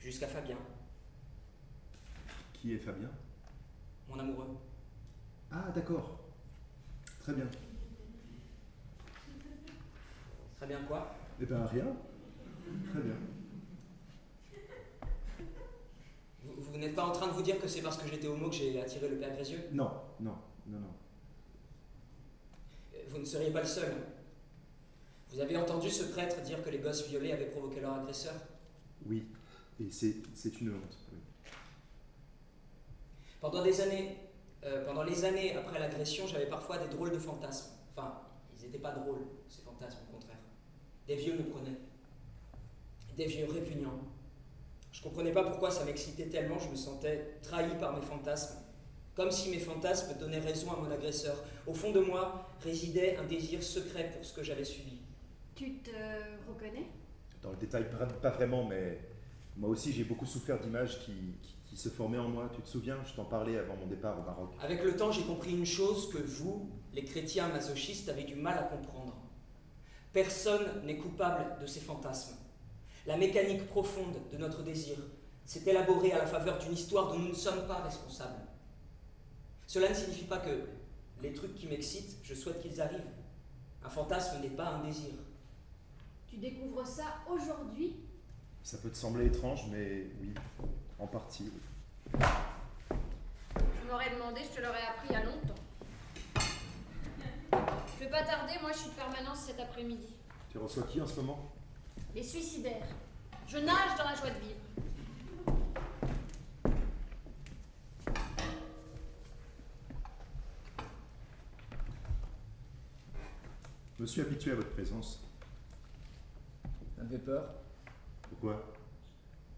Jusqu'à Fabien,
Qui est Fabien?
Mon amoureux.
Ah, d'accord. Très bien.
Très bien quoi?
Eh ben, rien. Très bien.
Vous, vous n'êtes pas en train de vous dire que c'est parce que j'étais homo que j'ai attiré le père Grézieux
Non, non, non, non.
Vous ne seriez pas le seul. Vous avez entendu ce prêtre dire que les gosses violés avaient provoqué leur agresseur?
Oui, et c'est une honte. oui.
Pendant des années, euh, pendant les années après l'agression, j'avais parfois des drôles de fantasmes. Enfin, ils n'étaient pas drôles, ces fantasmes, au contraire. Des vieux me prenaient. Des vieux répugnants. Je comprenais pas pourquoi ça m'excitait tellement, je me sentais trahi par mes fantasmes. Comme si mes fantasmes donnaient raison à mon agresseur. Au fond de moi résidait un désir secret pour ce que j'avais subi.
Tu te reconnais?
Dans le détail, pas, vraiment, mais moi aussi j'ai beaucoup souffert d'images qui, qui- qui se formaient en moi. Tu te souviens? Je t'en parlais avant mon départ au Maroc.
Avec le temps, j'ai compris une chose que vous, les chrétiens masochistes, avez du mal à comprendre. Personne n'est coupable de ces fantasmes. La mécanique profonde de notre désir s'est élaborée à la faveur d'une histoire dont nous ne sommes pas responsables. Cela ne signifie pas que les trucs qui m'excitent, je souhaite qu'ils arrivent. Un fantasme n'est pas un désir.
Tu découvres ça aujourd'hui
Ça peut te sembler étrange, mais oui, en partie. oui.
Je m'aurais demandé, je te l'aurais appris il y a longtemps. Je vais pas tarder, moi je suis de permanence cet après-midi.
Tu reçois qui en ce moment?
Les suicidaires. Je nage dans la joie de vivre.
Je me suis habitué à votre présence.
Ça me fait peur.
Pourquoi?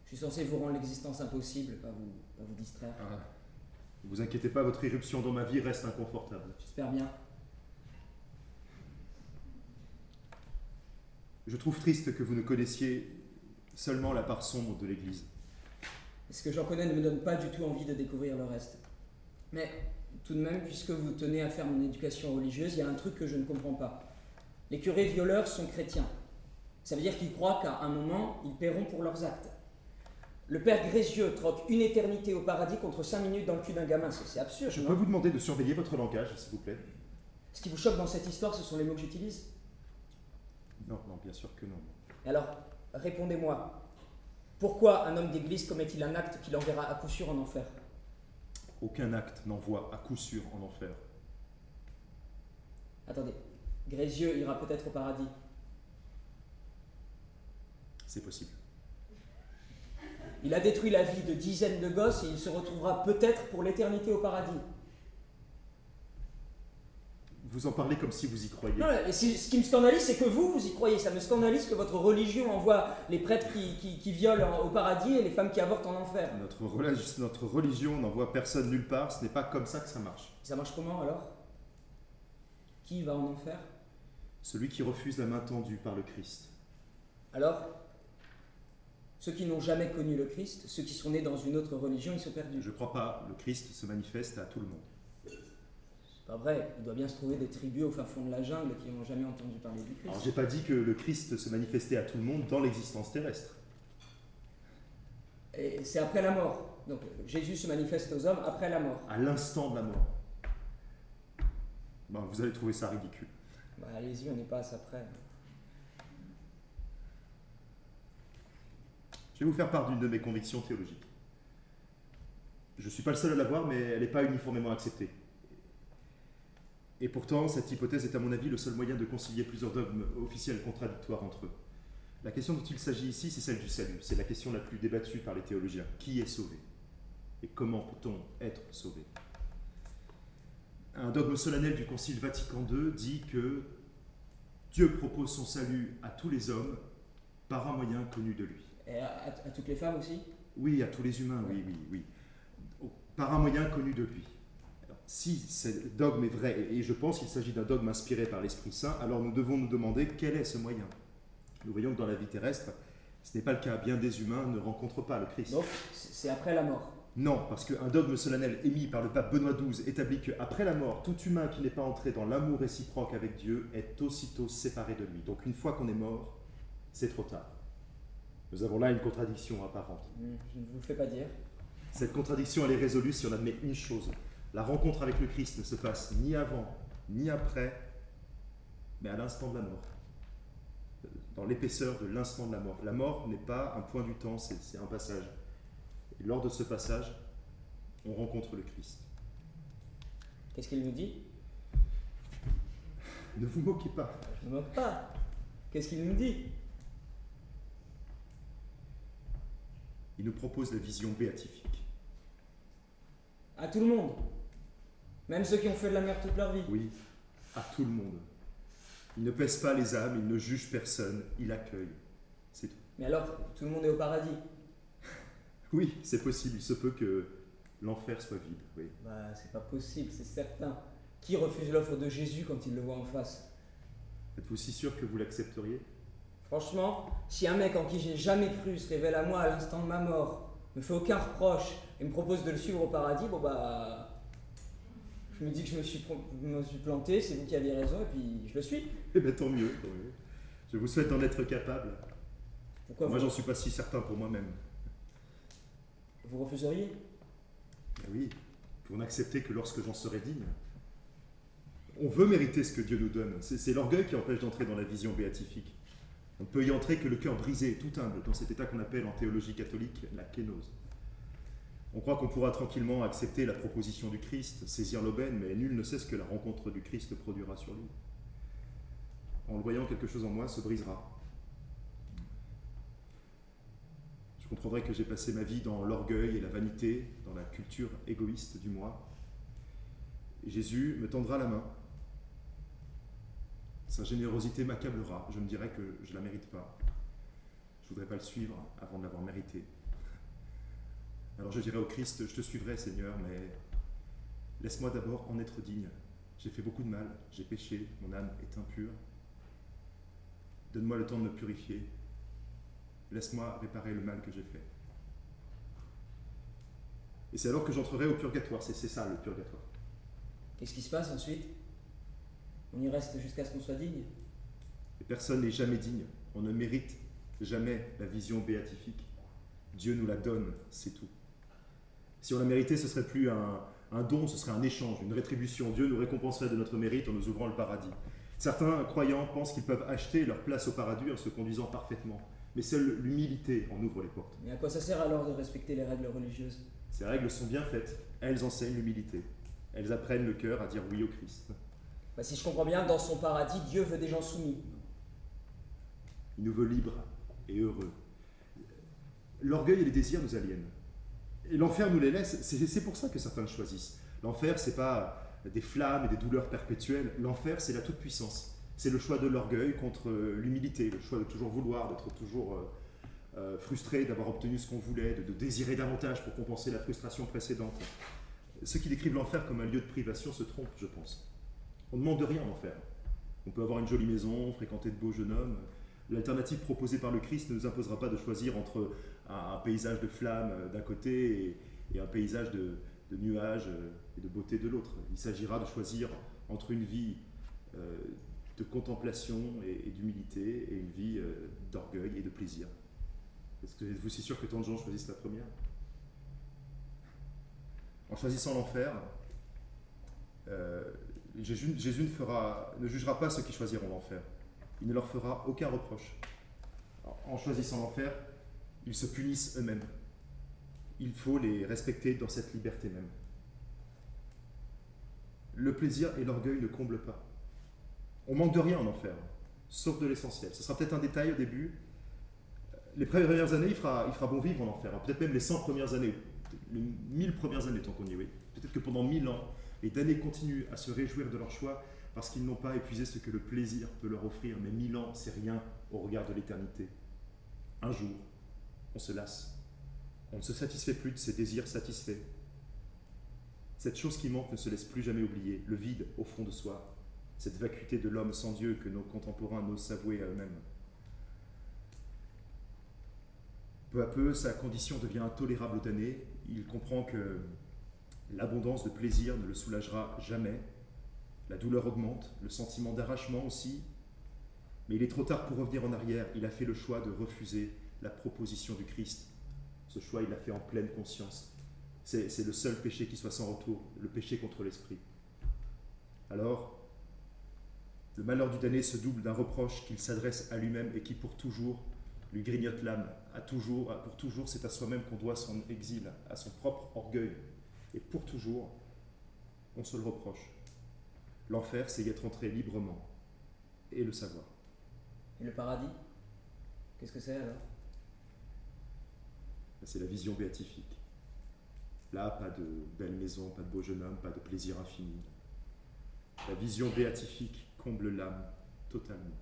Je suis censé vous rendre l'existence impossible, pas vous, pas vous distraire.
Ah. Ne vous inquiétez pas, votre irruption dans ma vie reste inconfortable.
J'espère bien.
Je trouve triste que vous ne connaissiez seulement la part sombre de l'Église.
Ce que j'en connais ne me donne pas du tout envie de découvrir le reste. Mais tout de même, puisque vous tenez à faire mon éducation religieuse, il y a un truc que je ne comprends pas. Les curés violeurs sont chrétiens. Ça veut dire qu'ils croient qu'à un moment, ils paieront pour leurs actes. Le père Grégieux troque une éternité au paradis contre cinq minutes dans le cul d'un gamin. C'est absurde.
Je peux vous demander de surveiller votre langage, s'il vous plaît?
Ce qui vous choque dans cette histoire, ce sont les mots que j'utilise?
Non, non, bien sûr que non.
Alors, répondez-moi. Pourquoi un homme d'église commet-il un acte qui l'enverra à coup sûr en enfer?
Aucun acte n'envoie à coup sûr en enfer.
Attendez, Grégieux ira peut-être au paradis.
C'est possible.
Il a détruit la vie de dizaines de gosses et il se retrouvera peut-être pour l'éternité au paradis.
Vous en parlez comme si vous y croyiez.
Non, ce qui me scandalise, c'est que vous, vous y croyez. Ça me scandalise que votre religion envoie les prêtres qui, qui- qui violent en- au paradis et les femmes qui avortent en enfer.
Notre religion n'envoie personne nulle part, ce n'est pas comme ça que ça marche.
Ça marche comment alors? Qui va en enfer?
Celui qui refuse la main tendue par le Christ.
Alors Ceux qui n'ont jamais connu le Christ, ceux qui sont nés dans une autre religion, ils sont perdus.
Je ne crois pas, le Christ se manifeste à tout le monde.
C'est pas vrai, il doit bien se trouver des tribus au fin fond de la jungle qui n'ont jamais entendu parler du Christ.
Alors j'ai pas dit que le Christ se manifestait à tout le monde dans l'existence terrestre.
Et c'est après la mort. Donc Jésus se manifeste aux hommes après la mort.
À l'instant de la mort. Ben, vous allez trouver ça ridicule.
Bah, allez-y, on n'est pas à ça près.
Je vais vous faire part d'une de mes convictions théologiques. Je ne suis pas le seul à l'avoir, mais elle n'est pas uniformément acceptée. Et pourtant, cette hypothèse est à mon avis le seul moyen de concilier plusieurs dogmes officiels contradictoires entre eux. La question dont il s'agit ici, c'est celle du salut. C'est la question la plus débattue par les théologiens. Qui est sauvé? Et comment peut-on être sauvé? Un dogme solennel du Concile Vatican II dit que Dieu propose son salut à tous les hommes par un moyen connu de lui.
Et à, à- à toutes les femmes aussi?
Oui, à tous les humains, oui, oui, oui. Par un moyen connu de lui. Alors, si ce dogme est vrai, et je pense qu'il s'agit d'un dogme inspiré par l'Esprit Saint, alors nous devons nous demander quel est ce moyen. Nous voyons que dans la vie terrestre, ce n'est pas le cas. Bien des humains ne rencontrent pas le Christ.
Donc, c'est après la mort.
Non, parce qu'un dogme solennel émis par le pape Benoît XII établit qu'après la mort, tout humain qui n'est pas entré dans l'amour réciproque avec Dieu est aussitôt séparé de lui. Donc une fois qu'on est mort, c'est trop tard. Nous avons là une contradiction apparente.
Hmm, Je ne vous le fais pas dire.
Cette contradiction, elle est résolue si on admet une chose. La rencontre avec le Christ ne se passe ni avant, ni après, mais à l'instant de la mort. Dans l'épaisseur de l'instant de la mort. La mort n'est pas un point du temps, c'est un passage. Et lors de ce passage, on rencontre le Christ.
Qu'est-ce qu'il nous dit?
Ne vous moquez pas.
Je ne me moque pas. Qu'est-ce qu'il nous dit?
Il nous propose la vision béatifique.
À tout le monde. Même ceux qui ont fait de la merde toute leur vie.
Oui, à tout le monde. Il ne pèse pas les âmes, il ne juge personne, il accueille. C'est tout.
Mais alors, tout le monde est au paradis.
Oui, c'est possible. Il se peut que l'enfer soit vide, oui.
Bah, c'est pas possible, c'est certain. Qui refuse l'offre de Jésus quand il le voit en face?
Êtes-vous si sûr que vous l'accepteriez?
Franchement, si un mec en qui j'ai jamais cru se révèle à moi à l'instant de ma mort, me fait aucun reproche et me propose de le suivre au paradis, bon bah. Je me dis que je me suis, pro- me suis planté, c'est vous qui aviez raison, et puis je le suis.
Eh bien, tant mieux, tant mieux. Je vous souhaite d'en être capable.
Pourquoi
Moi,
vous,
j'en suis pas si certain pour moi-même.
Vous refuseriez?
Ben oui, pour n'accepter que lorsque j'en serai digne. On veut mériter ce que Dieu nous donne. C'est l'orgueil qui empêche d'entrer dans la vision béatifique. On ne peut y entrer que le cœur brisé, tout humble, dans cet état qu'on appelle en théologie catholique la kénose. On croit qu'on pourra tranquillement accepter la proposition du Christ, saisir l'aubaine, mais nul ne sait ce que la rencontre du Christ produira sur lui. En le voyant, quelque chose en moi se brisera. Je comprendrai que j'ai passé ma vie dans l'orgueil et la vanité, dans la culture égoïste du moi. Jésus me tendra la main. Sa générosité m'accablera. Je me dirai que je ne la mérite pas. Je ne voudrais pas le suivre avant de l'avoir mérité. Alors je dirai au Christ, je te suivrai Seigneur, mais laisse-moi d'abord en être digne. J'ai fait beaucoup de mal, j'ai péché, mon âme est impure. Donne-moi le temps de me purifier, Laisse-moi réparer le mal que j'ai fait. Et c'est alors que j'entrerai au purgatoire. C'est ça le purgatoire.
Qu'est-ce qui se passe ensuite? On y reste jusqu'à ce qu'on soit digne?
Et personne n'est jamais digne. On ne mérite jamais la vision béatifique. Dieu nous la donne, c'est tout. Si on la méritait, ce serait plus un, un don, ce serait un échange, une rétribution. Dieu nous récompenserait de notre mérite en nous ouvrant le paradis. Certains croyants pensent qu'ils peuvent acheter leur place au paradis en se conduisant parfaitement. Mais seule l'humilité en ouvre les portes.
Mais à quoi ça sert alors de respecter les règles religieuses?
Ces règles sont bien faites. Elles enseignent l'humilité. Elles apprennent le cœur à dire oui au Christ.
bah, Si je comprends bien, dans son paradis, Dieu veut des gens soumis.
Il nous veut libres et heureux. L'orgueil et les désirs nous aliènent. Et l'enfer nous les laisse. C'est pour ça que certains le choisissent. L'enfer, c'est pas des flammes et des douleurs perpétuelles. L'enfer, c'est la toute-puissance. C'est le choix de l'orgueil contre l'humilité, le choix de toujours vouloir, d'être toujours euh, euh, frustré d'avoir obtenu ce qu'on voulait, de, désirer davantage pour compenser la frustration précédente. Ceux qui décrivent l'enfer comme un lieu de privation se trompent, je pense. On ne demande rien en enfer. On peut avoir une jolie maison, fréquenter de beaux jeunes hommes. L'alternative proposée par le Christ ne nous imposera pas de choisir entre un, paysage de flammes euh, d'un côté et, un paysage de, nuages euh, et de beauté de l'autre. Il s'agira de choisir entre une vie euh, de contemplation et, d'humilité et une vie euh, d'orgueil et de plaisir. Est-ce que êtes-vous si sûr que tant de gens choisissent la première? En choisissant l'enfer, euh, Jésus, ne, ne jugera pas ceux qui choisiront l'enfer. Il ne leur fera aucun reproche. En choisissant l'enfer, ils se punissent eux-mêmes. Il faut les respecter dans cette liberté même. Le plaisir et l'orgueil ne comblent pas. On manque de rien en enfer, sauf de l'essentiel. Ce sera peut-être un détail au début. Les premières années, il fera, il fera bon vivre en enfer. Peut-être même les 100 premières années, les 1000 premières années, tant qu'on y est. Oui. Peut-être que pendant 1000 ans, les damnés continuent à se réjouir de leur choix parce qu'ils n'ont pas épuisé ce que le plaisir peut leur offrir. Mais 1000 ans, c'est rien au regard de l'éternité. Un jour, on se lasse. On ne se satisfait plus de ses désirs satisfaits. Cette chose qui manque ne se laisse plus jamais oublier, le vide au fond de soi, cette vacuité de l'homme sans Dieu que nos contemporains n'osent s'avouer à eux-mêmes. Peu à peu, sa condition devient intolérable au damné. Il comprend que l'abondance de plaisir ne le soulagera jamais. La douleur augmente, le sentiment d'arrachement aussi. Mais il est trop tard pour revenir en arrière. Il a fait le choix de refuser la proposition du Christ. Ce choix, il l'a fait en pleine conscience. C'est le seul péché qui soit sans retour, le péché contre l'esprit. Alors, le malheur du damné se double d'un reproche qu'il s'adresse à lui-même et qui pour toujours lui grignote l'âme. À toujours, à- pour toujours, c'est à soi-même qu'on doit son exil, à son propre orgueil. Et pour toujours, on se le reproche. L'enfer, c'est y être entré librement et le savoir.
Et le paradis Qu'est-ce que c'est alors?
C'est la vision béatifique. Là, pas de belle maison, pas de beau jeune homme, pas de plaisir infini. La vision béatifique comble l'âme totalement.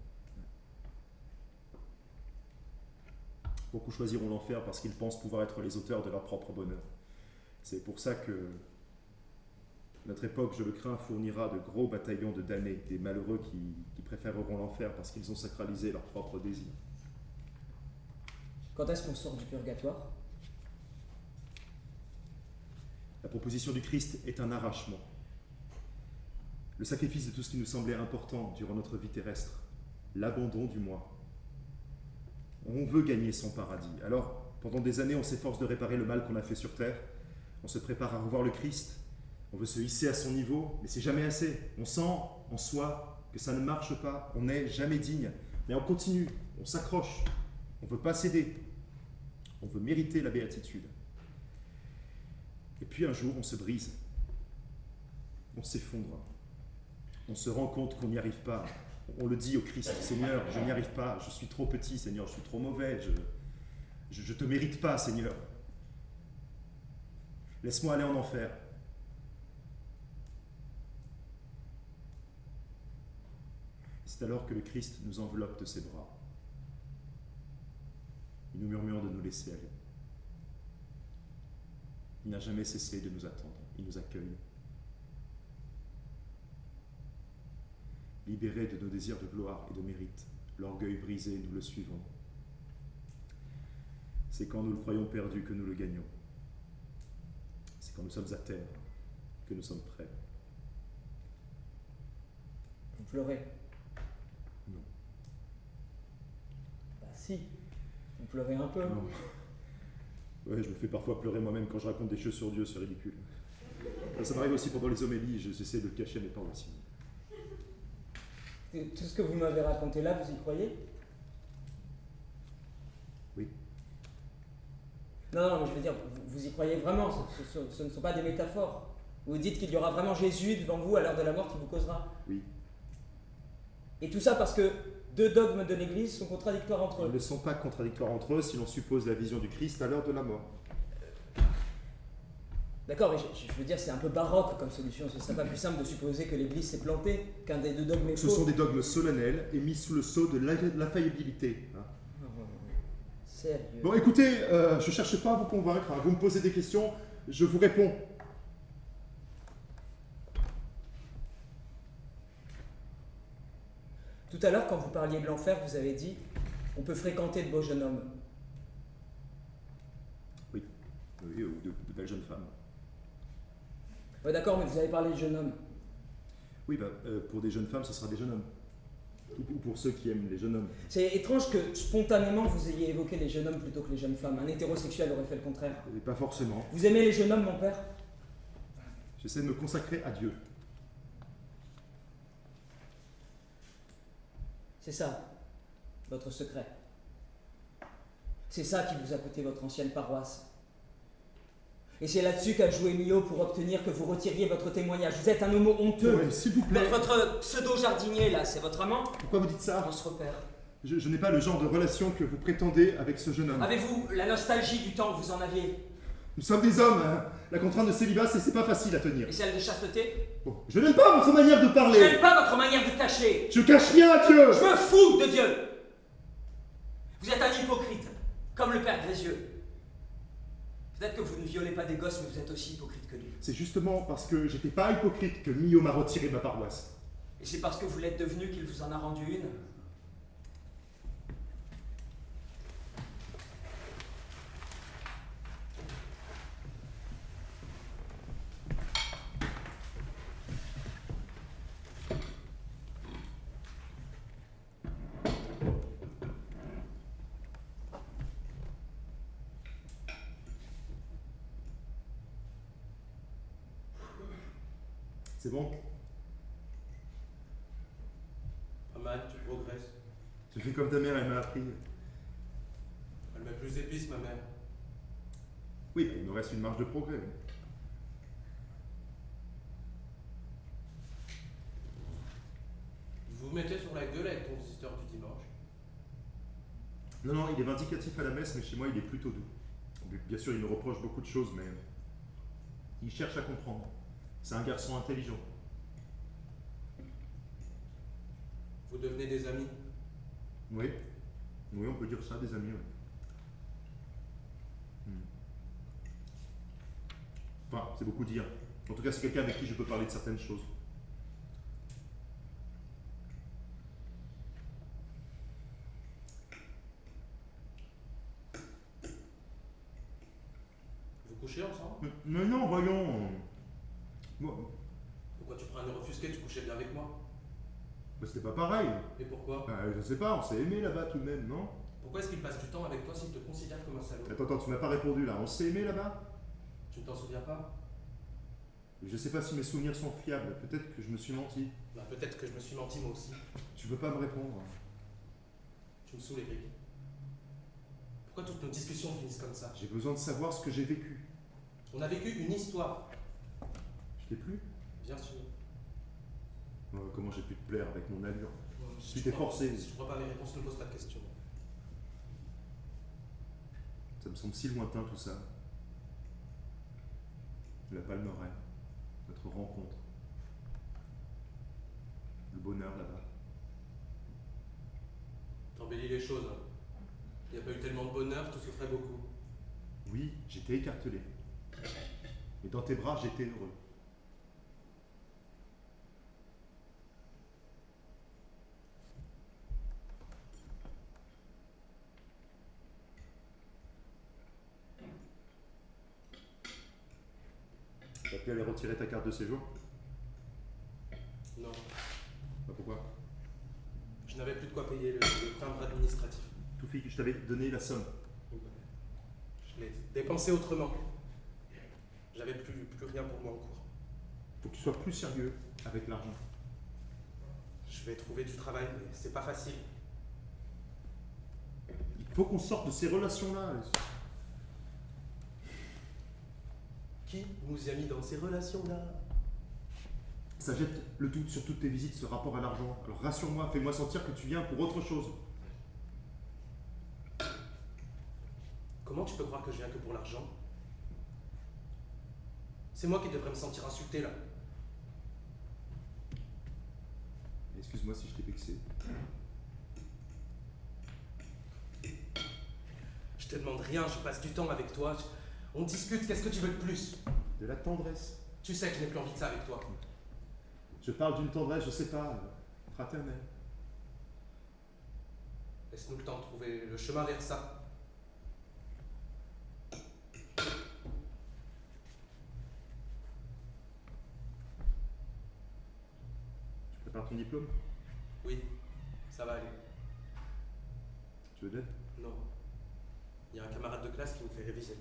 Beaucoup choisiront l'enfer parce qu'ils pensent pouvoir être les auteurs de leur propre bonheur. C'est pour ça que notre époque, je le crains, fournira de gros bataillons de damnés, des malheureux qui, qui préféreront l'enfer parce qu'ils ont sacralisé leurs propres désirs.
Quand est-ce qu'on sort du purgatoire?
La proposition du Christ est un arrachement. Le sacrifice de tout ce qui nous semblait important durant notre vie terrestre, l'abandon du moi. On veut gagner son paradis. Alors, pendant des années, on s'efforce de réparer le mal qu'on a fait sur terre. On se prépare à revoir le Christ. On veut se hisser à son niveau, mais c'est jamais assez. On sent en soi que ça ne marche pas. On n'est jamais digne. Mais on continue, on s'accroche. On ne veut pas céder. On veut mériter la béatitude. Et puis un jour, on se brise. On s'effondre. On se rend compte qu'on n'y arrive pas. On le dit au Christ, Seigneur, je n'y arrive pas, je suis trop petit, Seigneur, je suis trop mauvais, je ne te mérite pas, Seigneur. Laisse-moi aller en enfer. C'est alors que le Christ nous enveloppe de ses bras. Il nous murmure de nous laisser aller. Il n'a jamais cessé de nous attendre. Il nous accueille. Libérés de nos désirs de gloire et de mérite, l'orgueil brisé, nous le suivons. C'est quand nous le croyons perdu que nous le gagnons. C'est quand nous sommes à terre que nous sommes prêts.
Vous pleurez?
Non.
Bah si, vous pleurez un peu.
Non. Ouais, je me fais parfois pleurer moi-même quand je raconte des choses sur Dieu, c'est ridicule. Ça m'arrive aussi pendant les homélies, j'essaie de cacher mes paroissiens.
Tout ce que vous m'avez raconté là, vous y croyez?
Oui.
Non, non, mais je veux dire, vous, vous y croyez vraiment, ce, ce- ce ne sont pas des métaphores. Vous dites qu'il y aura vraiment Jésus devant vous à l'heure de la mort qui vous causera.
Oui.
Et tout ça parce que deux dogmes de l'Église sont contradictoires entre
Ils
eux.
ne sont pas contradictoires entre eux si l'on suppose la vision du Christ à l'heure de la mort.
D'accord, mais je, je veux dire, c'est un peu baroque comme solution. Ce serait pas plus simple de supposer que l'Église s'est plantée, qu'un des deux dogmes est
Ce
faux.
sont des dogmes solennels et mis sous le sceau de l'infaillibilité. hein.
Sérieux.
Bon, écoutez, euh, je ne cherche pas à vous convaincre. hein. Vous me posez des questions, je vous réponds.
Tout à l'heure, quand vous parliez de l'enfer, vous avez dit on peut fréquenter de beaux jeunes hommes.
Oui, ou de, de belles jeunes femmes.
Ouais, d'accord, mais vous avez parlé de jeunes hommes.
Oui, bah, euh, pour des jeunes femmes, ce sera des jeunes hommes. Ou ou pour ceux qui aiment les jeunes hommes.
C'est étrange que spontanément vous ayez évoqué les jeunes hommes plutôt que les jeunes femmes. Un hétérosexuel aurait fait le contraire.
Et pas forcément.
Vous aimez les jeunes hommes, mon père?
J'essaie de me consacrer à Dieu.
C'est ça, votre secret. C'est ça qui vous a coûté votre ancienne paroisse. Et c'est là-dessus qu'a joué Mio pour obtenir que vous retiriez votre témoignage. Vous êtes un homo honteux.
Ouais, S'il vous plaît,
Votre pseudo-jardinier, là, c'est votre amant
pourquoi vous dites ça
On se repère.
je, je n'ai pas le genre de relation que vous prétendez avec ce jeune homme.
Avez-vous la nostalgie du temps que vous en aviez?
Nous sommes des hommes, hein. La contrainte de célibat, c'est c'est pas facile à tenir.
Et celle de chasteté?
Bon, je n'aime pas votre manière de
Je
parler.
n'aime pas votre manière de cacher.
Je cache rien à Dieu.
Je me fous de Dieu. Vous êtes un hypocrite, comme le Père Grézieux. Peut-être que vous ne violez pas des gosses, mais vous êtes aussi hypocrite que lui.
C'est justement parce que j'étais pas hypocrite que Mio m'a retiré ma paroisse.
Et c'est parce que vous l'êtes devenu qu'il vous en a rendu une.
C'est bon?
Pas mal, tu progresses.
Je fais comme ta mère, elle m'a appris.
Elle met plus d'épices, ma mère.
Oui, bah, il me reste une marge de progrès. oui.
Vous vous mettez sur la gueule avec ton visiteur du dimanche.
Non, non, il est vindicatif à la messe, mais chez moi, il est plutôt doux. Bien sûr, il me reproche beaucoup de choses, mais il cherche à comprendre. C'est un garçon intelligent.
Vous devenez des amis.
Oui, oui, on peut dire ça, des amis. oui. Hmm. Enfin, c'est beaucoup dire. En tout cas, c'est quelqu'un avec qui je peux parler de certaines choses.
Vous couchez ensemble?
Mais, mais non, voyons. Moi,
Pourquoi tu prends un air offusqué Tu couchais bien avec moi?
Bah, c'était pas pareil.
Et pourquoi?
Bah, je sais pas, on s'est aimé là-bas tout de même, non?
Pourquoi est-ce qu'il passe du temps avec toi s'il te considère comme un salaud?
Attends, attends, tu m'as pas répondu là. On s'est aimé là-bas?
Tu ne t'en souviens pas?
Je sais pas si mes souvenirs sont fiables. Peut-être que je me suis menti.
Bah peut-être que je me suis menti moi aussi.
Tu veux pas me répondre?
Tu me saoules, Eric. Pourquoi toutes nos discussions finissent comme ça?
J'ai besoin de savoir ce que j'ai vécu.
On a vécu une histoire,
t'ai plu
bien sûr.
Euh, Comment j'ai pu te plaire avec mon allure?
Si
Tu t'es forcé.
Si je crois pas mes réponses, ne pose pas de questions.
Ça me semble si lointain tout ça. La palmeraie, notre rencontre, le bonheur là-bas.
T'embellis les choses. hein. Il n'y a pas eu tellement de bonheur, tu souffrais beaucoup.
Oui, j'étais écartelé. Mais dans tes bras, j'étais heureux. Pu aller retirer ta carte de séjour?
Non,
Bah pourquoi?
Je n'avais plus de quoi payer le, le timbre administratif.
Tout fait que je t'avais donné la somme.
Je l'ai dépensé autrement. J'avais plus, plus rien pour moi en cours.
Faut que tu sois plus sérieux avec l'argent.
Je vais trouver du travail, mais c'est pas facile.
Il faut qu'on sorte de ces relations-là.
Qui nous a mis dans ces relations-là?
Ça jette le doute sur toutes tes visites, ce rapport à l'argent. Alors rassure-moi, fais-moi sentir que tu viens pour autre chose.
Comment tu peux croire que je viens que pour l'argent? C'est moi qui devrais me sentir insulté là.
Excuse-moi si je t'ai vexé.
Je te demande rien, je passe du temps avec toi. je- On discute, qu'est-ce que tu veux de plus?
De la tendresse.
Tu sais que je n'ai plus envie de ça avec toi.
Je parle d'une tendresse, je sais pas, fraternelle.
Laisse-nous le temps de trouver le chemin vers ça.
Tu prépares ton diplôme?
Oui, ça va aller.
Tu veux d'aide
Non. Il y a un camarade de classe qui me fait réviser.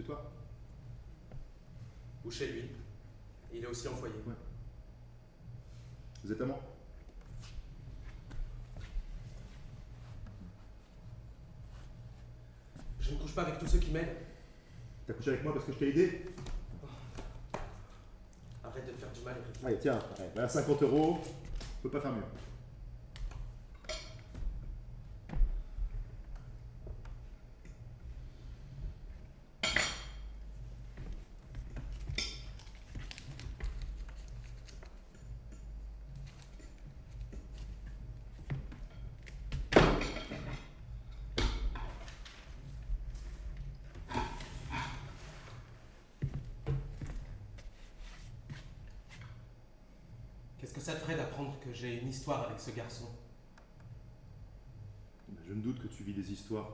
Chez toi
Ou chez lui. Il est aussi en foyer.
Vous êtes amants?
Je ne couche pas avec tous ceux qui m'aident.
T'as couché avec moi parce que je t'ai aidé?
Arrête de te faire du mal, Eric.
Allez, tiens, ouais, voilà 50 euros. Je peux pas faire mieux.
Qu'est-ce que ça te ferait d'apprendre que j'ai une histoire avec ce garçon
Je ne doute que tu vis des histoires.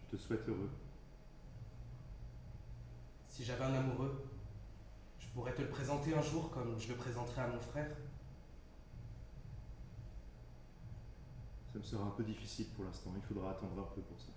Je te souhaite heureux.
Si j'avais un amoureux, je pourrais te le présenter un jour comme je le présenterais à mon frère.
Ça me sera un peu difficile pour l'instant. Il faudra attendre un peu pour ça.